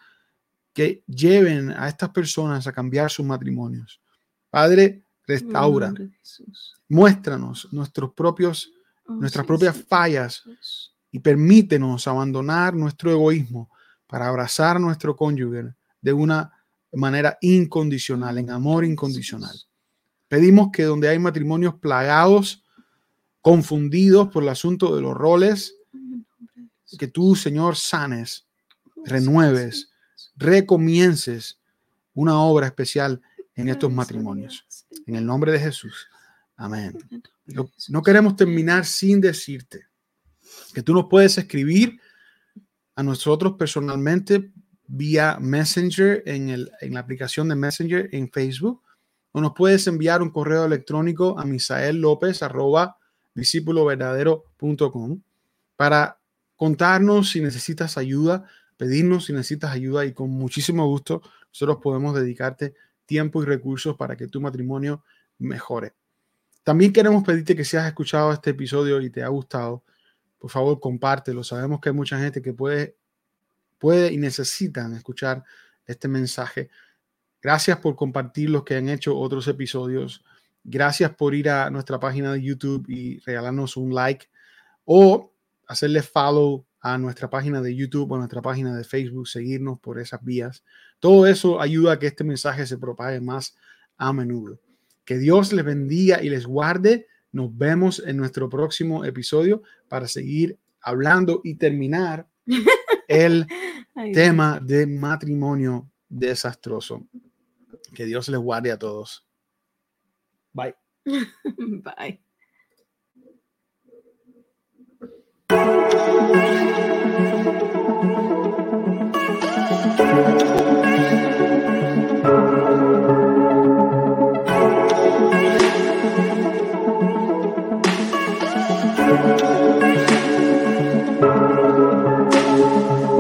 que lleven a estas personas a cambiar sus matrimonios. Padre, restaura. Muéstranos nuestros propios, oh, nuestras propias fallas y permítenos abandonar nuestro egoísmo para abrazar a nuestro cónyuge de una de manera incondicional, en amor incondicional. Pedimos que donde hay matrimonios plagados, confundidos por el asunto de los roles, que tú, Señor, sanes, renueves, recomiences una obra especial en estos matrimonios. En el nombre de Jesús. Amén. No, queremos terminar sin decirte que tú nos puedes escribir a nosotros personalmente vía Messenger en, el, en la aplicación de Messenger en Facebook o nos puedes enviar un correo electrónico a misael lópez arroba verdadero.com para contarnos si necesitas ayuda, pedirnos si necesitas ayuda y con muchísimo gusto nosotros podemos dedicarte tiempo y recursos para que tu matrimonio mejore. También queremos pedirte que si has escuchado este episodio y te ha gustado, por favor compártelo. Sabemos que hay mucha gente que puede puede y necesitan escuchar este mensaje. Gracias por compartir los que han hecho otros episodios. Gracias por ir a nuestra página de YouTube y regalarnos un like o hacerle follow a nuestra página de YouTube o nuestra página de Facebook, seguirnos por esas vías. Todo eso ayuda a que este mensaje se propague más a menudo. Que Dios les bendiga y les guarde. Nos vemos en nuestro próximo episodio para seguir hablando y terminar el tema de matrimonio desastroso. Que Dios les guarde a todos. Bye. Bye.